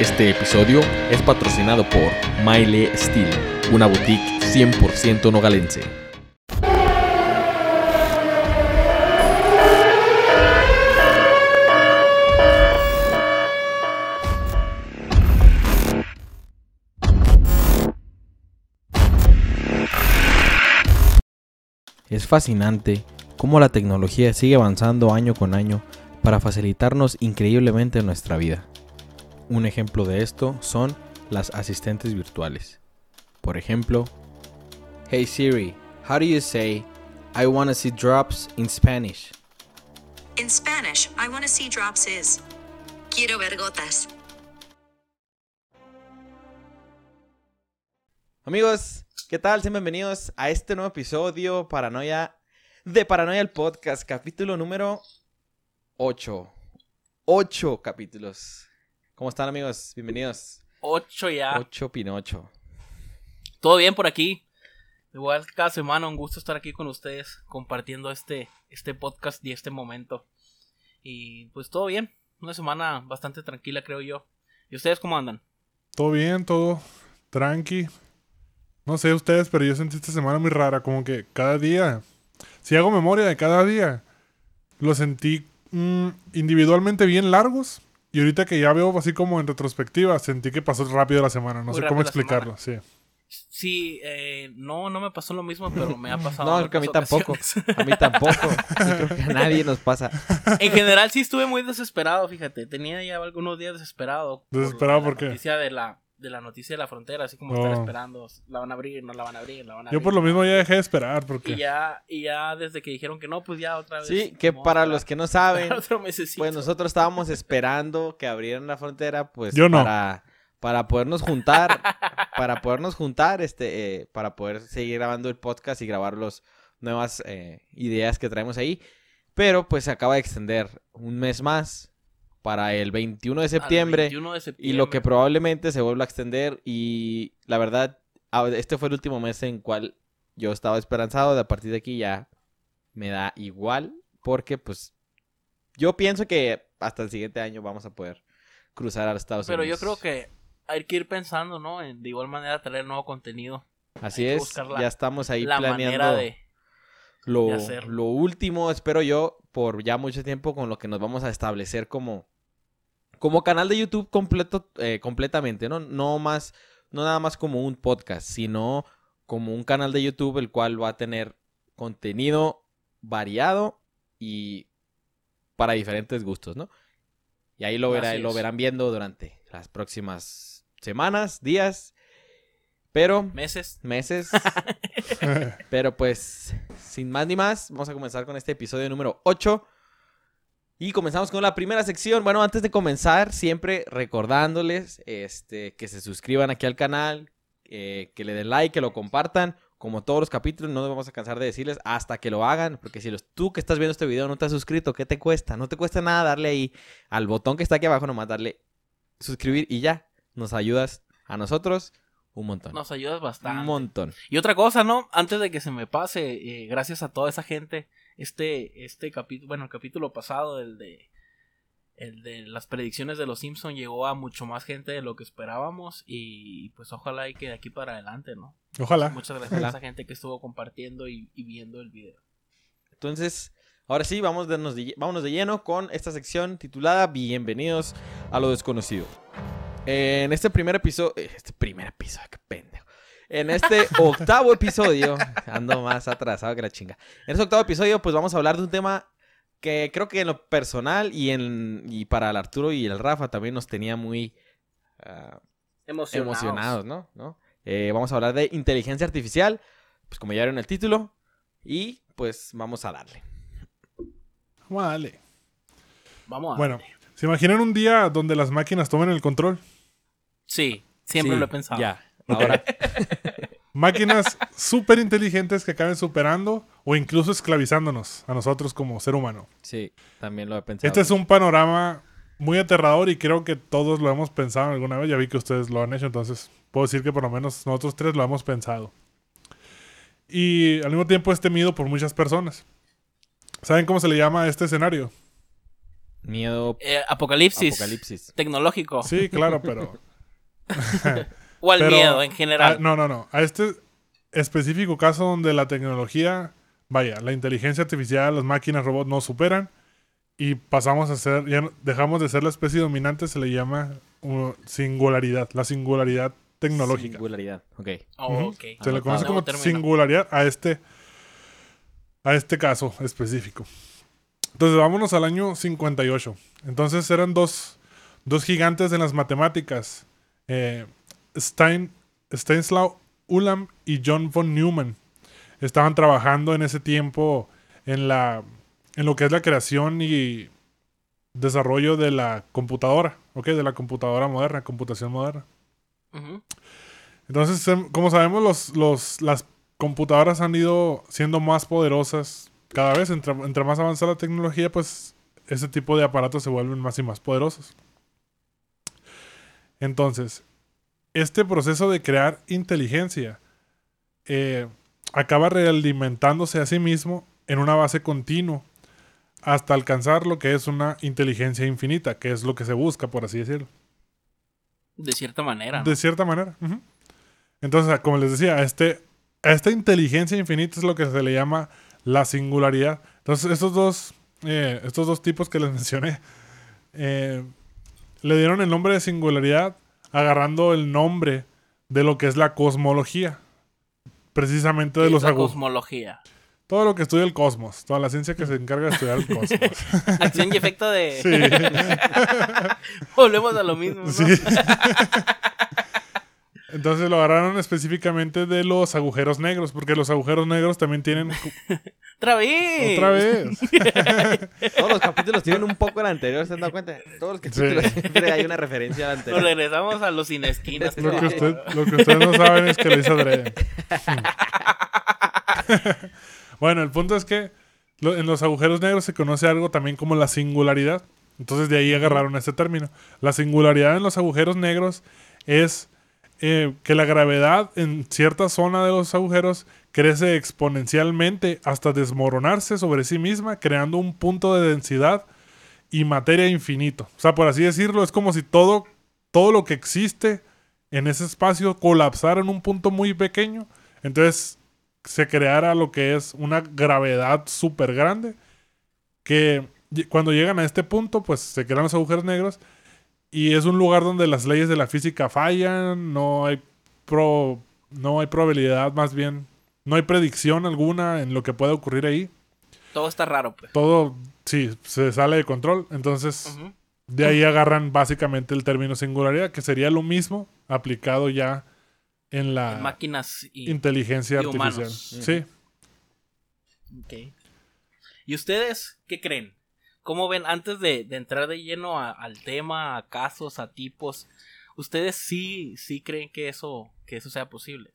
Este episodio es patrocinado por Maile Steel, una boutique 100% nogalense. Es fascinante cómo la tecnología sigue avanzando año con año para facilitarnos increíblemente nuestra vida. Un ejemplo de esto son las asistentes virtuales. Por ejemplo, Hey Siri, how do you say I wanna see drops in Spanish? In Spanish, I want to see drops is quiero ver gotas. Amigos, ¿qué tal? Sean bienvenidos a este nuevo episodio Paranoia de Paranoia el Podcast, capítulo número 8. 8 capítulos. ¿Cómo están amigos? Bienvenidos. 8 ya. 8 Pinocho. Todo bien por aquí. Igual que cada semana, un gusto estar aquí con ustedes compartiendo este, este podcast y este momento. Y pues todo bien. Una semana bastante tranquila, creo yo. ¿Y ustedes cómo andan? Todo bien, todo tranqui. No sé ustedes, pero yo sentí esta semana muy rara, como que cada día, si hago memoria de cada día, lo sentí mm, individualmente bien largos. Y ahorita que ya veo así como en retrospectiva, sentí que pasó rápido la semana. No Muy sé cómo la explicarlo, sí. Sí, eh, no, no me pasó lo mismo, pero me ha pasado. No, creo que a mí tampoco. A mí tampoco. Creo que a nadie nos pasa. en general sí estuve muy desesperado, fíjate. Tenía ya algunos días desesperado. ¿Desesperado la por qué? noticia de la, de la noticia de la frontera, así como No. estar esperando. La van a abrir, no la van a abrir, la van a abrir. Yo por lo mismo ya dejé de esperar, Y porque ya, y ya desde que dijeron que no, pues ya otra vez. Sí, que para los que no saben, pues nosotros estábamos esperando que abrieran la frontera, pues Yo no. para, para podernos juntar, para podernos juntar, este, eh, para poder seguir grabando el podcast y grabar las nuevas eh, ideas que traemos ahí. Pero pues se acaba de extender un mes más para el 21 de Al septiembre. 21 de septiembre. Y lo que probablemente se vuelva a extender. Y la verdad, a- este fue el último mes en cual yo estaba esperanzado. De a partir de aquí ya me da igual. Porque pues yo pienso que hasta el siguiente año vamos a poder cruzar a los Estados Pero yo Unidos. creo que hay que ir pensando, ¿no? En de igual manera traer nuevo contenido. Así hay es. la- ya estamos ahí la planeando manera de... lo, de lo último, espero yo, por ya mucho tiempo con lo que nos vamos a establecer como, como canal de YouTube completo, eh, completamente, ¿no? No más, no nada más como un podcast, sino como un canal de YouTube el cual va a tener contenido variado y para diferentes gustos, ¿no? Y ahí lo, verá, lo verán viendo durante las próximas semanas, días, pero Meses. meses. Pero pues, sin más ni más, vamos a comenzar con este episodio número 8. Y comenzamos con la primera sección. Bueno, antes de comenzar, siempre recordándoles este, que se suscriban aquí al canal, eh, que le den like, que lo compartan. Como todos los capítulos, no nos vamos a cansar de decirles hasta que lo hagan. Porque si los, tú que estás viendo este video no te has suscrito, ¿qué te cuesta? No te cuesta nada darle ahí al botón que está aquí abajo, nomás darle suscribir y ya. Nos ayudas a nosotros un montón. Nos ayudas bastante. un montón. Y otra cosa, ¿no? Antes de que se me pase, eh, gracias a toda esa gente, este, este capítulo, bueno, el capítulo pasado, el de, el de las predicciones de los Simpson llegó a mucho más gente de lo que esperábamos y pues ojalá y que de aquí para adelante, ¿no? ojalá. Muchas gracias a esa gente que estuvo compartiendo y, y viendo el video. Entonces, ahora sí, vamos de, nos de lle- vámonos de lleno con esta sección titulada Bienvenidos a lo desconocido. En este primer episodio, este primer episodio, qué pendejo. En este octavo episodio, ando más atrasado que la chinga. En este octavo episodio, pues vamos a hablar de un tema que creo que en lo personal y, en, y para el Arturo y el Rafa también nos tenía muy ah, Emocionados. emocionados, ¿no? ¿No? Eh, vamos a hablar de inteligencia artificial, pues como ya vieron el título, y pues vamos a darle. Vamos a darle. Vamos a Bueno, darle. ¿se imaginan un día donde las máquinas tomen el control? Sí, siempre Sí, lo he pensado. Ya. Ahora, Máquinas súper inteligentes que acaben superando o incluso esclavizándonos a nosotros como ser humano. sí, también lo he pensado. Este es un panorama muy aterrador y creo que todos lo hemos pensado alguna vez. Ya vi que ustedes lo han hecho, entonces puedo decir que por lo menos nosotros tres lo hemos pensado. Y al mismo tiempo es temido por muchas personas. ¿Saben cómo se le llama a este escenario? Miedo Eh, apocalipsis, apocalipsis. tecnológico. Sí, claro, pero. O al pero- miedo en general. No, no, no. A este específico caso donde la tecnología, vaya, la inteligencia artificial, las máquinas, robots no superan y pasamos a ser, ya dejamos de ser la especie dominante, se le llama uh, singularidad, la singularidad tecnológica. Singularidad. Ok. Oh, Ujú. ok. Se le conoce como singularidad a este, a este caso específico. Entonces, vámonos al año 58. Entonces, eran dos, dos gigantes en las matemáticas. Eh, Stein, Stanislaw Ulam y John von Neumann. Estaban trabajando en ese tiempo en, la, en lo que es la creación y desarrollo de la computadora, ¿ok? De la computadora moderna, computación moderna. Entonces, em, como sabemos, los, los, las computadoras han ido siendo más poderosas cada vez. Entre, entre más avanza la tecnología, pues ese tipo de aparatos se vuelven más y más poderosos. Entonces, este proceso de crear inteligencia eh, acaba realimentándose a sí mismo en una base continua hasta alcanzar lo que es una inteligencia infinita, que es lo que se busca, por así decirlo. De cierta manera. ¿no? De cierta manera. Entonces, como les decía, a, este, a esta inteligencia infinita es lo que se le llama la singularidad. Entonces, estos dos, eh, estos dos tipos que les mencioné eh, le dieron el nombre de singularidad agarrando el nombre de lo que es la cosmología. Precisamente de los la agujeros. cosmología. Todo lo que estudia el cosmos. Toda la ciencia que se encarga de estudiar el cosmos. Acción y efecto de. Sí. Volvemos a lo mismo. ¿no? Sí. Entonces lo agarraron específicamente de los agujeros negros, porque los agujeros negros también tienen Otra vez. otra vez. Todos los capítulos tienen un poco el anterior, ¿se han dado cuenta? Todos los capítulos Sí. siempre hay una referencia al Nos anterior. regresamos a los sin esquinas. Lo que, usted- lo que ustedes no saben es que lo hizo adrede. bueno, el punto es que lo- en los agujeros negros se conoce algo también como la singularidad. Entonces de ahí agarraron este término. La singularidad en los agujeros negros es eh, que la gravedad en cierta zona de los agujeros crece exponencialmente hasta desmoronarse sobre sí misma, creando un punto de densidad y materia infinito. O sea, por así decirlo, es como si todo, todo lo que existe en ese espacio colapsara en un punto muy pequeño. Entonces se creara lo que es una gravedad súper grande. Que cuando llegan a este punto, pues se crean los agujeros negros. Y es un lugar donde las leyes de la física fallan. No hay, pro, no hay probabilidad, más bien. No hay predicción alguna en lo que pueda ocurrir ahí. Todo está raro, pues. Todo, sí, se sale de control. Entonces, de ahí agarran básicamente el término singularidad, que sería lo mismo aplicado ya en la Máquinas y. inteligencia y artificial. humanos. Sí. Ok. ¿Y ustedes qué creen? ¿Cómo ven antes de, de entrar de lleno a- al tema, a casos, a tipos? ¿Ustedes sí, sí creen que eso, que eso sea posible?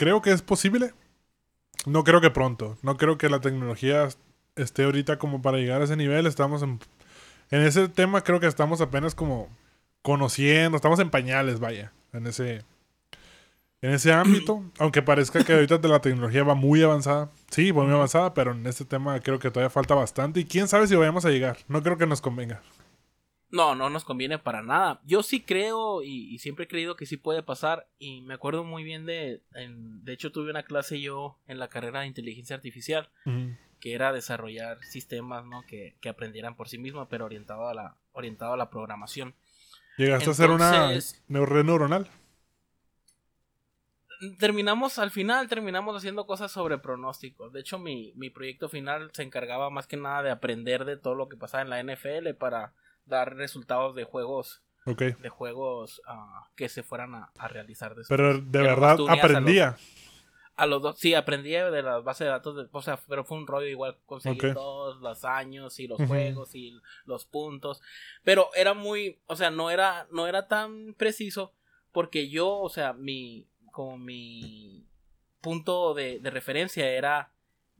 Creo que es posible. No creo que pronto. No creo que la tecnología esté ahorita como para llegar a ese nivel. Estamos en, en ese tema, creo que estamos apenas como conociendo. Estamos en pañales, vaya. En ese, en ese ámbito. aunque parezca que ahorita la tecnología va muy avanzada. Sí, va muy avanzada, pero en este tema creo que todavía falta bastante. Y quién sabe si vayamos a llegar. No creo que nos convenga. No, no nos conviene para nada. Yo sí creo y, y siempre he creído que sí puede pasar. Y me acuerdo muy bien de. en- de hecho, tuve una clase yo en la carrera de inteligencia artificial que era desarrollar sistemas ¿no? que, que aprendieran por sí mismos, pero orientado a la, orientado a la programación. Llegaste a hacer una red neuronal. Terminamos, al final, terminamos haciendo cosas sobre pronósticos. De hecho, mi, mi proyecto final se encargaba más que nada de aprender de todo lo que pasaba en la NFL para dar resultados de juegos, de juegos ah, que se fueran a, a realizar después. Pero de Que verdad unías a los- aprendía. A los dos, sí, aprendí de la base de datos, de- o sea, pero fue un rollo igual conseguir todos los años y los juegos y los puntos, pero era muy, o sea, no era, no era tan preciso porque yo, o sea, mi, como mi punto de, de referencia era,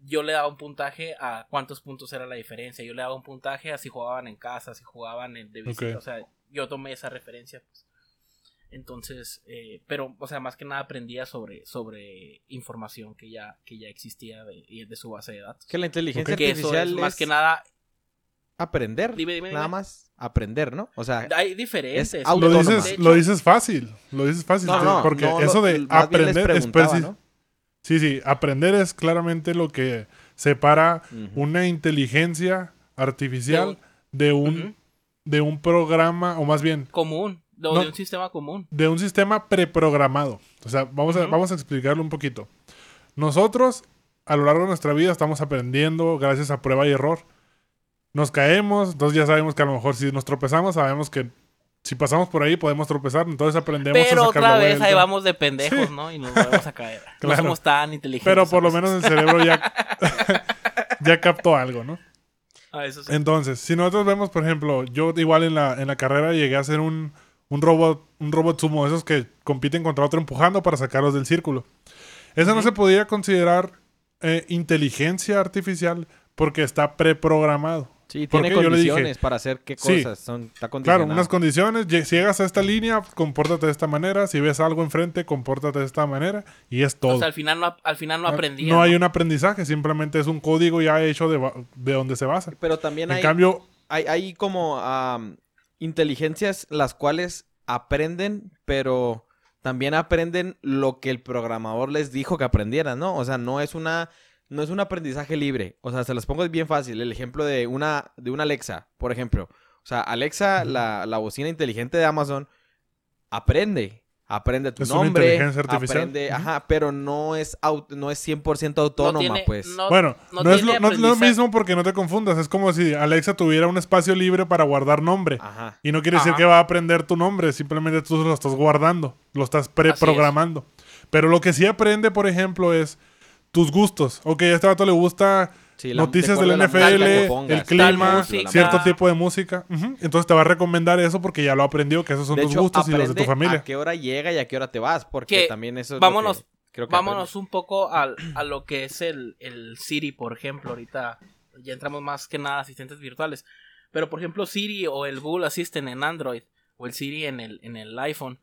yo le daba un puntaje a cuántos puntos era la diferencia, yo le daba un puntaje a si jugaban en casa, si jugaban en de visita, o sea, yo tomé esa referencia, pues. Entonces, eh, pero, o sea, más que nada aprendía sobre, sobre información que ya, que ya existía de, y de su base de datos. Que la inteligencia Que eso es artificial más que nada. aprender. Dime, dime, Nada más aprender, ¿no? O sea, Hay diferentes. Es Lo dices, lo dices fácil. Lo dices fácil. no, te- no, porque no, eso de aprender es preguntaba, preci- ¿no? Sí, sí. Aprender es claramente lo que separa una inteligencia artificial De un, de un programa, o más bien, común. De, No. de un sistema común. de un sistema preprogramado. O sea, vamos, a, vamos a explicarlo un poquito. Nosotros, a lo largo de nuestra vida, estamos aprendiendo gracias a prueba y error. Nos caemos, entonces ya sabemos que a lo mejor si nos tropezamos, sabemos que si pasamos por ahí podemos tropezar, entonces aprendemos Pero a sacar otra la vez vuelta. ahí vamos de pendejos, Sí. ¿no? Y nos volvemos a caer. No Claro. somos tan inteligentes. Pero por lo menos el cerebro ya, ya captó algo, ¿no? Ah, eso sí. Entonces, si nosotros vemos, por ejemplo, yo igual en la, en la carrera llegué a ser un, un robot, un robot sumo, esos que compiten contra otro empujando para sacarlos del círculo. Eso no se podría considerar eh, inteligencia artificial porque está preprogramado. Sí, ¿Por tiene le dije- condiciones para hacer qué Sí. cosas. Son, está Claro, unas condiciones. Si llegas a esta línea, compórtate de esta manera. Si ves algo enfrente, compórtate de esta manera. Y es todo. O sea, al final no, al final no aprendía. No hay un aprendizaje, simplemente es un código ya hecho de, de donde se basa. Pero también En hay, cambio, hay, hay como inteligencias las cuales aprenden, pero también aprenden lo que el programador les dijo que aprendieran, ¿no? O sea, no es una no es un aprendizaje libre. O sea, se los pongo bien fácil. El ejemplo de una de una Alexa, por ejemplo. O sea, Alexa, la, la bocina inteligente de Amazon, aprende. Aprende tu Es una nombre. inteligencia artificial. Aprende, ajá, pero no es, au- no es 100% autónoma, tiene- pues. no- bueno, no no, es lo, no es lo aprendizaje. mismo porque no te confundas. Es como si Alexa tuviera un espacio libre para guardar nombre. Ajá. Y no quiere decir que va a aprender tu nombre, simplemente tú lo estás guardando, lo estás preprogramando. Pero lo que sí aprende, por ejemplo, es tus gustos. Ok, a este vato le gusta Sí, la- noticias de del a NFL, pongas. el clima, música. cierto tipo de música. Ujú. Entonces te va a recomendar eso porque ya lo aprendió, que esos son de tus hecho, gustos y los de tu aprende familia. a qué hora llega y a qué hora te vas, porque Que también eso es vámonos- lo que creo que Vámonos un poco al- a, lo que es el, el Siri, por ejemplo. Ahorita ya entramos más que nada a asistentes virtuales. Pero, por ejemplo, Siri o el Google Assistant en Android o el Siri en el, en el iPhone.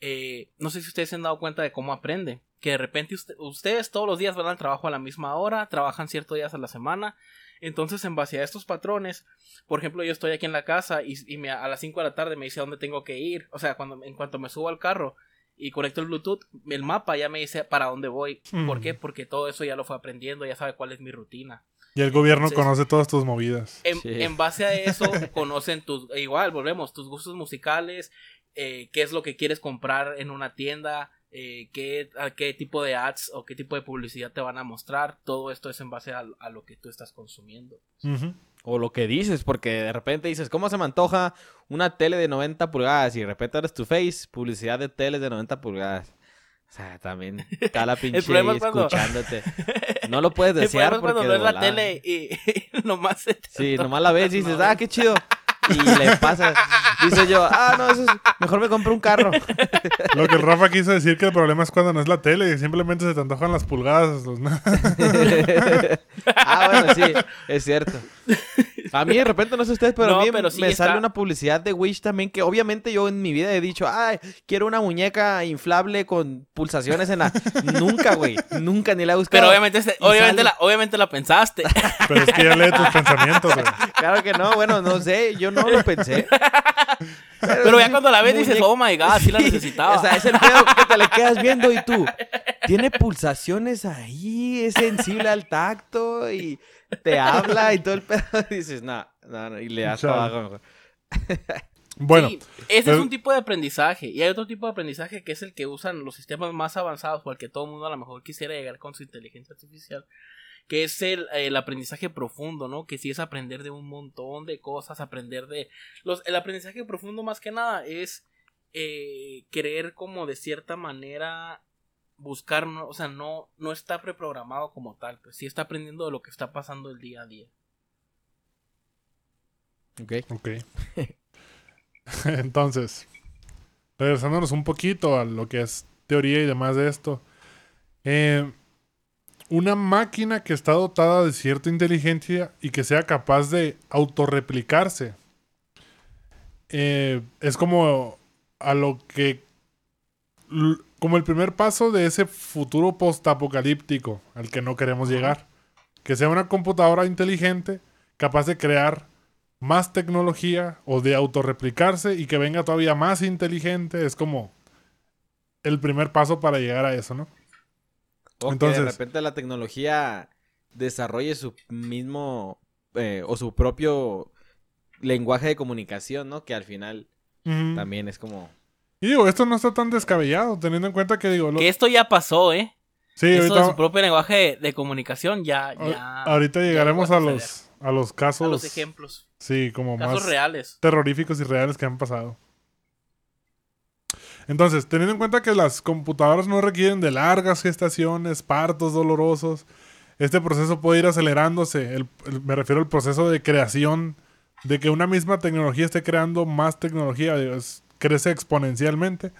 eh, no sé si ustedes se han dado cuenta de cómo aprende. Que de repente usted- ustedes todos los días van al trabajo a la misma hora, trabajan ciertos días a la semana. Entonces, en base a estos patrones, por ejemplo, yo estoy aquí en la casa y, y me- a las 5 de la tarde me dice a dónde tengo que ir. O sea, cuando, en cuanto me subo al carro, y conecto el Bluetooth, el mapa ya me dice para dónde voy. ¿Por Mm. qué? Porque todo eso ya lo fue aprendiendo, ya sabe cuál es mi rutina. Y el gobierno Entonces- conoce todas tus movidas. En, Sí. en base a eso, conocen tus, igual, volvemos, tus gustos musicales, eh, qué es lo que quieres comprar en una tienda, eh, qué, a qué tipo de ads o qué tipo de publicidad te van a mostrar. Todo esto es en base a, a lo que tú estás consumiendo. Ujú. O lo que dices, porque de repente dices, ¿cómo se me antoja una tele de 90 pulgadas? Y de repente eres tu face, publicidad de teles de 90 pulgadas. O sea, también está la pinche problema ahí es cuando- escuchándote. No lo puedes El desear problema es porque cuando ves la tele y, nomás se te Sí, nomás la ves y dices, ah, qué chido. Y le pasas. Dice yo, ah, no, eso es... mejor me compro un carro. Lo que Rafa quiso decir que el problema es cuando no es la tele, simplemente se te antojan las pulgadas. los- ah, bueno, sí, es cierto. A mí de repente no sé ustedes, pero No, a mí pero sí me está- sale una publicidad de Wish también que obviamente yo en mi vida he dicho, ay, quiero una muñeca inflable con pulsaciones en la... nunca, güey, nunca ni la he buscado. Pero obviamente, obviamente, sale. la, obviamente la pensaste. Pero es que ya lee tus pensamientos. güey. Claro que no, bueno, no sé, yo no lo pensé. Pero ya cuando la ves dices, oh my god, sí la necesitaba. O sea, es el pedo que te le quedas viendo y tú. Tiene pulsaciones ahí, es sensible al tacto y te habla y todo el pedo. Y dices, no, no, no, y le das para abajo mejor. Bueno, Sí, ese pero- es un tipo de aprendizaje. Y hay otro tipo de aprendizaje que es el que usan los sistemas más avanzados, o al que todo el mundo a lo mejor quisiera llegar con su inteligencia artificial. Que es el, el aprendizaje profundo, ¿no? Que sí es aprender de un montón de cosas, aprender de. Los, el aprendizaje profundo, más que nada, es eh, querer, como de cierta manera, buscar, ¿no? o sea, no, no está preprogramado como tal, pues sí está aprendiendo de lo que está pasando el día a día. Ok. ok. Entonces, regresándonos un poquito a lo que es teoría y demás de esto. eh, una máquina que está dotada de cierta inteligencia y que sea capaz de autorreplicarse. eh, es como a lo que como el primer paso de ese futuro postapocalíptico al que no queremos llegar. Que sea una computadora inteligente capaz de crear más tecnología o de autorreplicarse y que venga todavía más inteligente. Es como el primer paso para llegar a eso, ¿no? O que de Entonces- repente la tecnología desarrolle su mismo eh, o su propio lenguaje de comunicación, ¿no? Que al final también es como... Y digo, esto no está tan descabellado, teniendo en cuenta que digo... lo- Que esto ya pasó, ¿eh? sí, Eso de ahorita, su propio lenguaje de, de comunicación ya, ya. ahorita llegaremos a los, a los casos... A los ejemplos. Sí, como Casos más reales. terroríficos y reales que han pasado. Entonces, teniendo en cuenta que las computadoras no requieren de largas gestaciones, partos dolorosos, este proceso puede ir acelerándose. El- el- me refiero al proceso de creación, de que una misma tecnología esté creando más tecnología, digo, es- crece exponencialmente.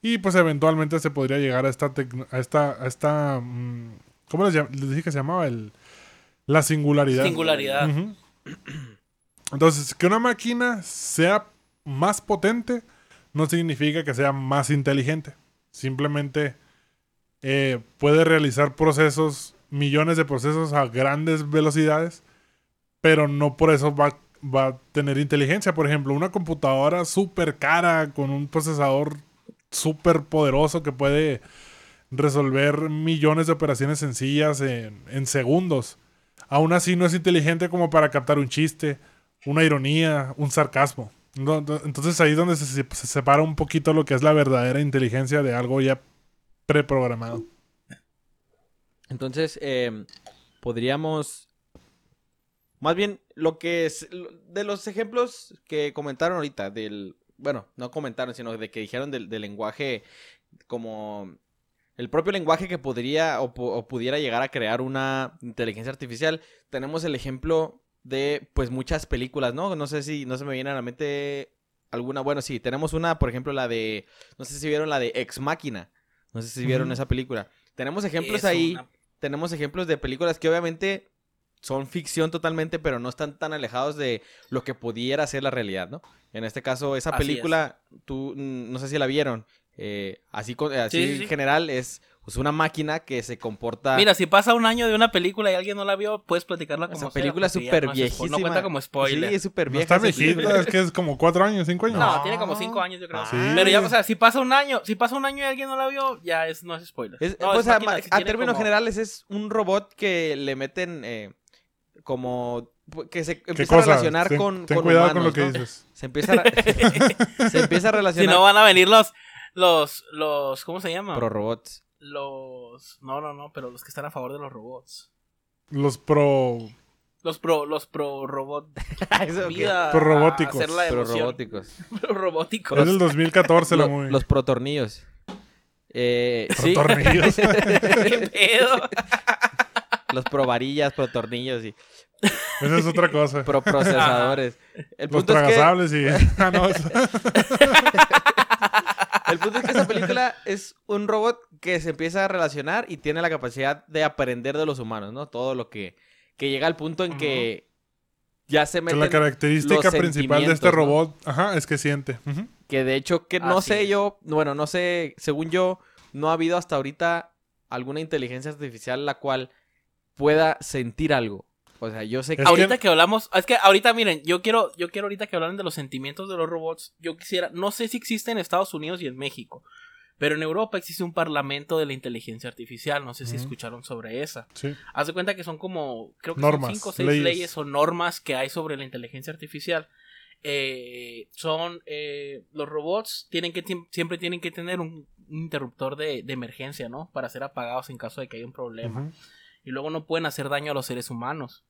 Y pues eventualmente se podría llegar a esta, a esta, a esta mm, ¿cómo les, dije que se llamaba? El, la singularidad. Singularidad. Entonces, que una máquina sea más potente no significa que sea más inteligente. Simplemente eh, puede realizar procesos, millones de procesos a grandes velocidades, pero no por eso va, va a tener inteligencia. Por ejemplo, una computadora súper cara con un procesador súper poderoso que puede resolver millones de operaciones sencillas en, segundos. Aún así no es inteligente como para captar un chiste, una ironía, un sarcasmo. Entonces ahí es donde se, se separa un poquito lo que es la verdadera inteligencia de algo ya preprogramado. Entonces, eh, podríamos... Más bien, lo que es... De los ejemplos que comentaron ahorita, del... Bueno, no comentaron, sino de que dijeron del, del lenguaje como... El propio lenguaje que podría o, pu- o pudiera llegar a crear una inteligencia artificial. Tenemos el ejemplo de, pues, muchas películas, ¿no? No sé si no se me viene a la mente alguna. Bueno, sí, tenemos una, por ejemplo, la de... No sé si vieron la de Ex Máquina. No sé si vieron esa película. Tenemos ejemplos Es ahí una- tenemos ejemplos de películas que obviamente son ficción totalmente, pero no están tan alejados de lo que pudiera ser la realidad, ¿no? En este caso, esa Así película, tú, mm, no sé si la vieron, eh, así, con- eh, así Sí, sí, en sí. general, es pues, una máquina que se comporta... Mira, si pasa un año de una película y alguien no la vio, puedes platicarla como esa sea, película súper no viejísima. No cuenta como spoiler. Sí, es súper No vieja. está esa viejita, es que es como cuatro años, cinco años. No, tiene como cinco años, yo creo. Sí. Pero ya, o sea, si pasa un año, si pasa un año y alguien no la vio, ya es, no es spoiler. Es- No, pues, es a, máquina, términos como- generales es un robot que le meten eh, como... que se ¿Qué empieza a relacionar ten, con, ten con cuidado con lo que dices. Se empieza a, se empieza a Si relacionar no van a venir los, los, los, ¿cómo se llama? pro robots. Los, no, no, no, pero los que están a favor de los robots. Los pro... Los pro, los pro robot. Vida Pro robóticos. Pro robóticos. Pro robóticos. Es del 2014 la Lo- movie. los protornillos. Eh, sí. Protornillos. ¿Qué pedo? Los provarillas, protornillos y Esa es otra cosa. proprocesadores. El Los punto, es que, tragasables y... Ah, no, es- el punto es que esa película es un robot que se empieza a relacionar y tiene la capacidad de aprender de los humanos, ¿no? Todo lo que, que llega al punto en que ya se que meten... la característica los principal de este robot, ajá, es que siente. Que de hecho, que no Así sé es. yo, bueno, no sé, según yo, no ha habido hasta ahorita alguna inteligencia artificial la cual pueda sentir algo. O sea, yo sé que... Es ahorita que- que... hablamos, es que ahorita miren, yo quiero, yo quiero ahorita que hablan de los sentimientos de los robots, yo quisiera, no sé si existe en Estados Unidos y en México, pero en Europa existe un parlamento de la inteligencia artificial, no sé si escucharon sobre esa. Sí. Haz de cuenta que son como, creo que Normas, son cinco o seis leyes. leyes. o normas que hay sobre la inteligencia artificial. Eh, son, eh, los robots tienen que, siempre tienen que tener un, interruptor de, de emergencia, ¿no? Para ser apagados en caso de que haya un problema. Ujú, Y luego no pueden hacer daño a los seres humanos.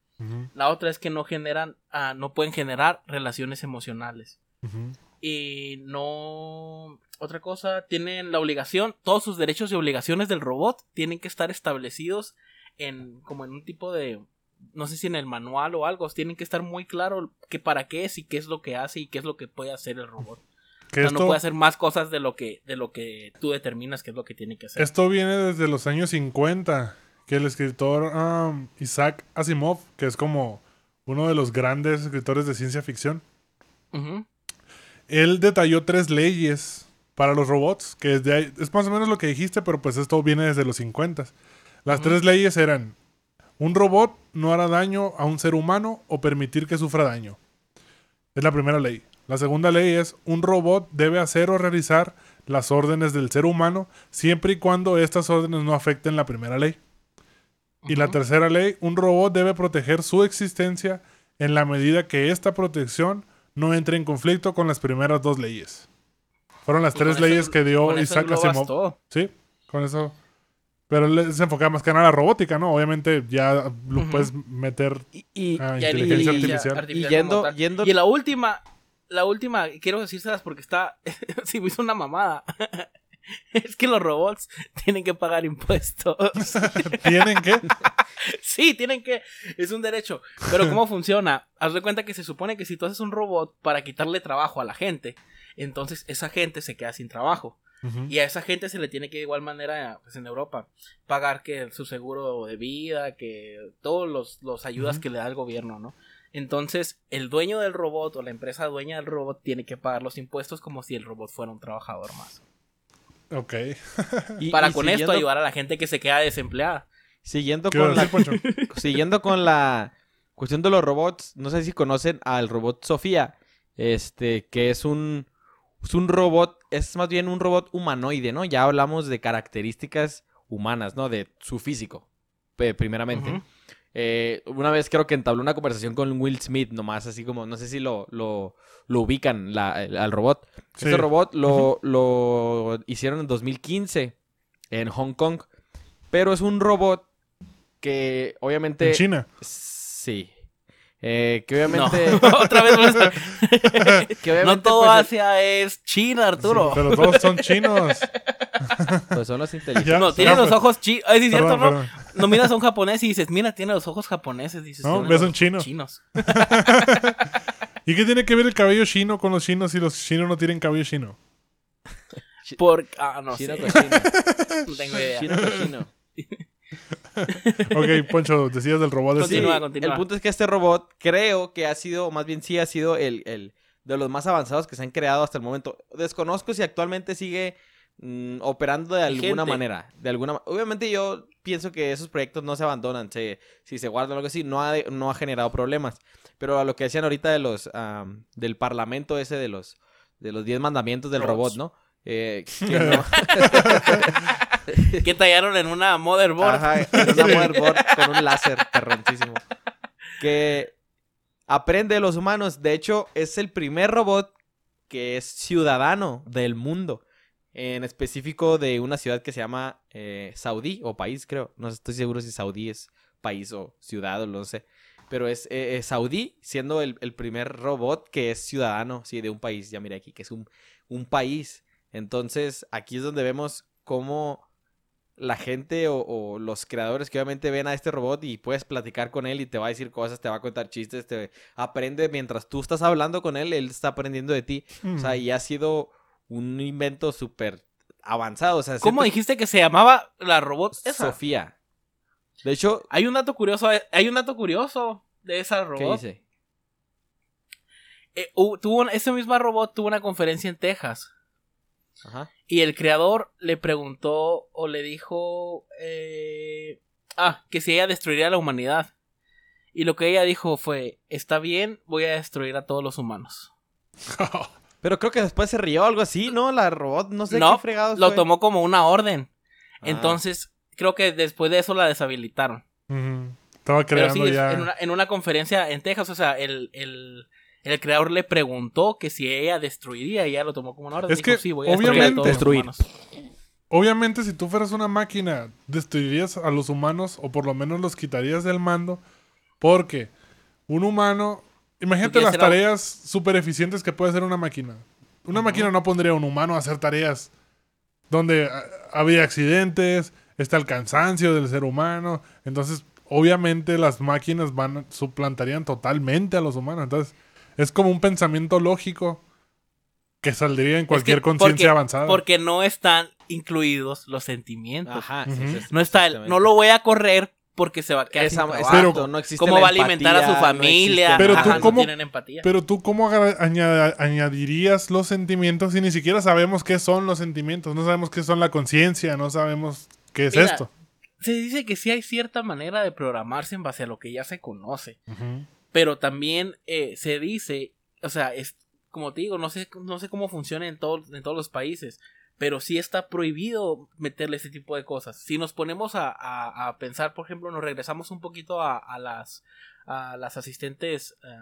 La otra es que no generan, ah, no pueden generar relaciones emocionales. Y no. Otra cosa, tienen la obligación, todos sus derechos y obligaciones del robot tienen que estar establecidos en como en un tipo de no sé si en el manual o algo, tienen que estar muy claro que para qué es y qué es lo que hace y qué es lo que puede hacer el robot. Que O sea, esto, no puede hacer más cosas de lo que de lo que tú determinas que es lo que tiene que hacer. esto viene desde los años 50, que el escritor um, Isaac Asimov, que es como uno de los grandes escritores de ciencia ficción, él detalló tres leyes para los robots, que es, de ahí- es más o menos lo que dijiste, pero pues esto viene desde los 50. Las tres leyes eran, un robot no hará daño a un ser humano o permitir que sufra daño. Es la primera ley. La segunda ley es un robot debe hacer o realizar las órdenes del ser humano siempre y cuando estas órdenes no afecten la primera ley. Y la tercera ley, un robot debe proteger su existencia en la medida que esta protección no entre en conflicto con las primeras dos leyes. Fueron las tres leyes que dio Isaac Asimov. Sí, con eso. Pero él se enfocaba más que nada a la robótica, ¿no? Obviamente ya lo Ujú. puedes meter Y, y- a Ya, inteligencia y- artificial. Y yendo- yendo- Y la última, la última, quiero decírselas porque está, sí me hizo una mamada. es que los robots tienen que pagar impuestos. ¿Tienen que? sí, tienen que, es un derecho. Pero ¿cómo funciona? Haz de cuenta que se supone que si tú haces un robot para quitarle trabajo a la gente, entonces esa gente se queda sin trabajo. Y a esa gente se le tiene que de igual manera, pues en Europa, pagar que su seguro de vida, que todos los, los ayudas que le da el gobierno, ¿no? Entonces, el dueño del robot o la empresa dueña del robot tiene que pagar los impuestos como si el robot fuera un trabajador más. Ok. y- Para y con siguiendo- esto ayudar a la gente que se queda desempleada. Siguiendo ¿Qué con la, siguiendo con la cuestión de los robots, no sé si conocen al robot Sofía, este, que es un, es un robot, es más bien un robot humanoide, ¿no? Ya hablamos de características humanas, ¿no? De su físico, primeramente. Ujú. Eh, una vez creo que entabló una conversación con Will Smith, nomás así como, no sé si lo, lo, lo ubican la- el- al robot. Sí. Este robot lo, lo hicieron en 2015 en Hong Kong, pero es un robot que obviamente... En China. Sí. Eh, que No, obviamente... otra vez. que obviamente, no todo pues, Asia es China, Arturo. Pero todos son chinos. pues son los inteligentes. Ya, no, tiene ya, los pues, ojos chinos. Sí, es cierto, perdón, ¿no? perdón. No miras a un japonés y dices, mira, tiene los ojos japoneses. Dices, No, "Tiene ves un chino". Chinos. ¿Y qué tiene que ver el cabello chino con los chinos si los chinos no tienen cabello chino? Por... Ah, no Chino sé. cochino. No tengo idea. Chino cochino. Ok, Poncho, decías del robot. este. Continúa. El punto es que este robot creo que ha sido, más bien sí ha sido el, el de los más avanzados que se han creado hasta el momento. Desconozco si actualmente sigue mm, operando de alguna manera. De alguna Obviamente yo pienso que esos proyectos no se abandonan. se- si se guardan o algo así, no ha, no ha generado problemas. Pero a lo que decían ahorita de los del parlamento ese de los de los 10 mandamientos del Robots. robot, ¿no? Eh, que no- Que tallaron en una motherboard. Ajá, en una motherboard con un láser perroncísimo. Que aprende de los humanos. De hecho, es el primer robot que es ciudadano del mundo. En específico de una ciudad que se llama eh, Saudí o país, creo. No estoy seguro si Saudí es país o ciudad o no sé. Pero es eh, eh, Saudí siendo el, el primer robot que es ciudadano, sí, de un país. Ya mira aquí, que es un, un país. Entonces, aquí es donde vemos cómo la gente o, o los creadores que obviamente ven a este robot y puedes platicar con él y te va a decir cosas, te va a contar chistes, te aprende mientras tú estás hablando con él, él está aprendiendo de ti. O sea, y ha sido un invento súper avanzado. O sea, ¿Cómo siento- dijiste que se llamaba la robot esa? Sofía. De hecho, Hay un dato curioso, hay un dato curioso de esa ¿qué robot. dice? Eh, tuvo ese mismo robot tuvo una conferencia en Texas. Ajá. Y el creador le preguntó o le dijo eh, ah, que si ella destruiría a la humanidad. Y lo que ella dijo fue, está bien, voy a destruir a todos los humanos. Pero creo que después se rió algo así, ¿no? La robot, no sé No, qué fregados Lo fue. tomó como una orden. Ah. Entonces, creo que después de eso la deshabilitaron. Estaba Pero creando sí, ya. en, una, en una conferencia en Texas, o sea, el, el, el creador le preguntó que si ella destruiría y ella lo tomó como una orden. Es Dijo, que, sí, voy a destruir a obviamente- todos Destruir. Obviamente, si tú fueras una máquina, destruirías a los humanos o por lo menos los quitarías del mando. Porque un humano. Imagínate las tareas súper eficientes que puede hacer una máquina. Una máquina no pondría a un humano a hacer tareas donde ah, había accidentes, está el cansancio del ser humano. Entonces, obviamente, las máquinas van suplantarían totalmente a los humanos. Entonces, es como un pensamiento lógico que saldría en cualquier Es que conciencia avanzada. Porque no están incluidos los sentimientos. Ajá. Ujú. sí, sí, sí, No está el, no lo voy a correr porque se va a quedar Esa- sin trabajo. exacto, Pero- no existe ¿Cómo la va a alimentar a su no familia? existe Pero nada. tú Ajá, no cómo- tienen empatía. Pero tú, ¿cómo añadirías los sentimientos si ni siquiera sabemos qué son los sentimientos? No sabemos qué son la conciencia, no sabemos qué es Mira, esto. Se dice que sí hay cierta manera de programarse en base a lo que ya se conoce. Pero también eh, se dice o sea, es, como te digo, no sé, no sé cómo funciona en, todo- en todos los países, pero sí está prohibido meterle ese tipo de cosas. Si nos ponemos a, a- a pensar, por ejemplo, nos regresamos un poquito a, a las, las asistentes eh,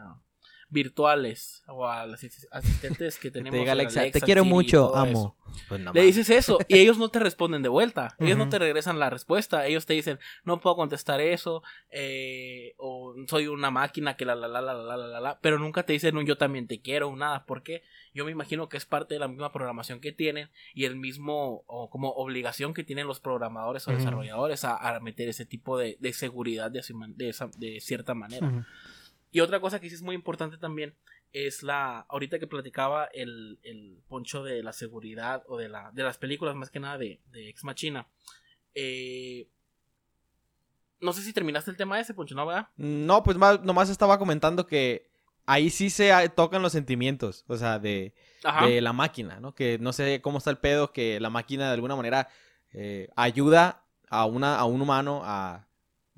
virtuales o a los asistentes que tenemos. Te diga te quiero mucho, amo. Pues Le dices eso y ellos no te responden de vuelta. Ellos no te regresan la respuesta. Ellos te dicen, no puedo contestar eso. Eh, o soy una máquina que la, la, la, la, la, la, la, la, Pero nunca te dicen un yo también te quiero, un nada. porque Yo me imagino que es parte de la misma programación que tienen y el mismo, o como obligación que tienen los programadores o desarrolladores a, meter ese tipo de, de seguridad de, esa, de cierta manera. Y otra cosa que sí es muy importante también es la. Ahorita que platicaba el, el poncho de la seguridad o de, la, de las películas, más que nada de, de Ex Machina. Eh, no sé si terminaste el tema ese, poncho, ¿no, verdad? No, pues más, nomás estaba comentando que ahí sí se tocan los sentimientos, o sea, de, de la máquina, ¿no? Que no sé cómo está el pedo, que la máquina de alguna manera eh, ayuda a, una, a un humano a...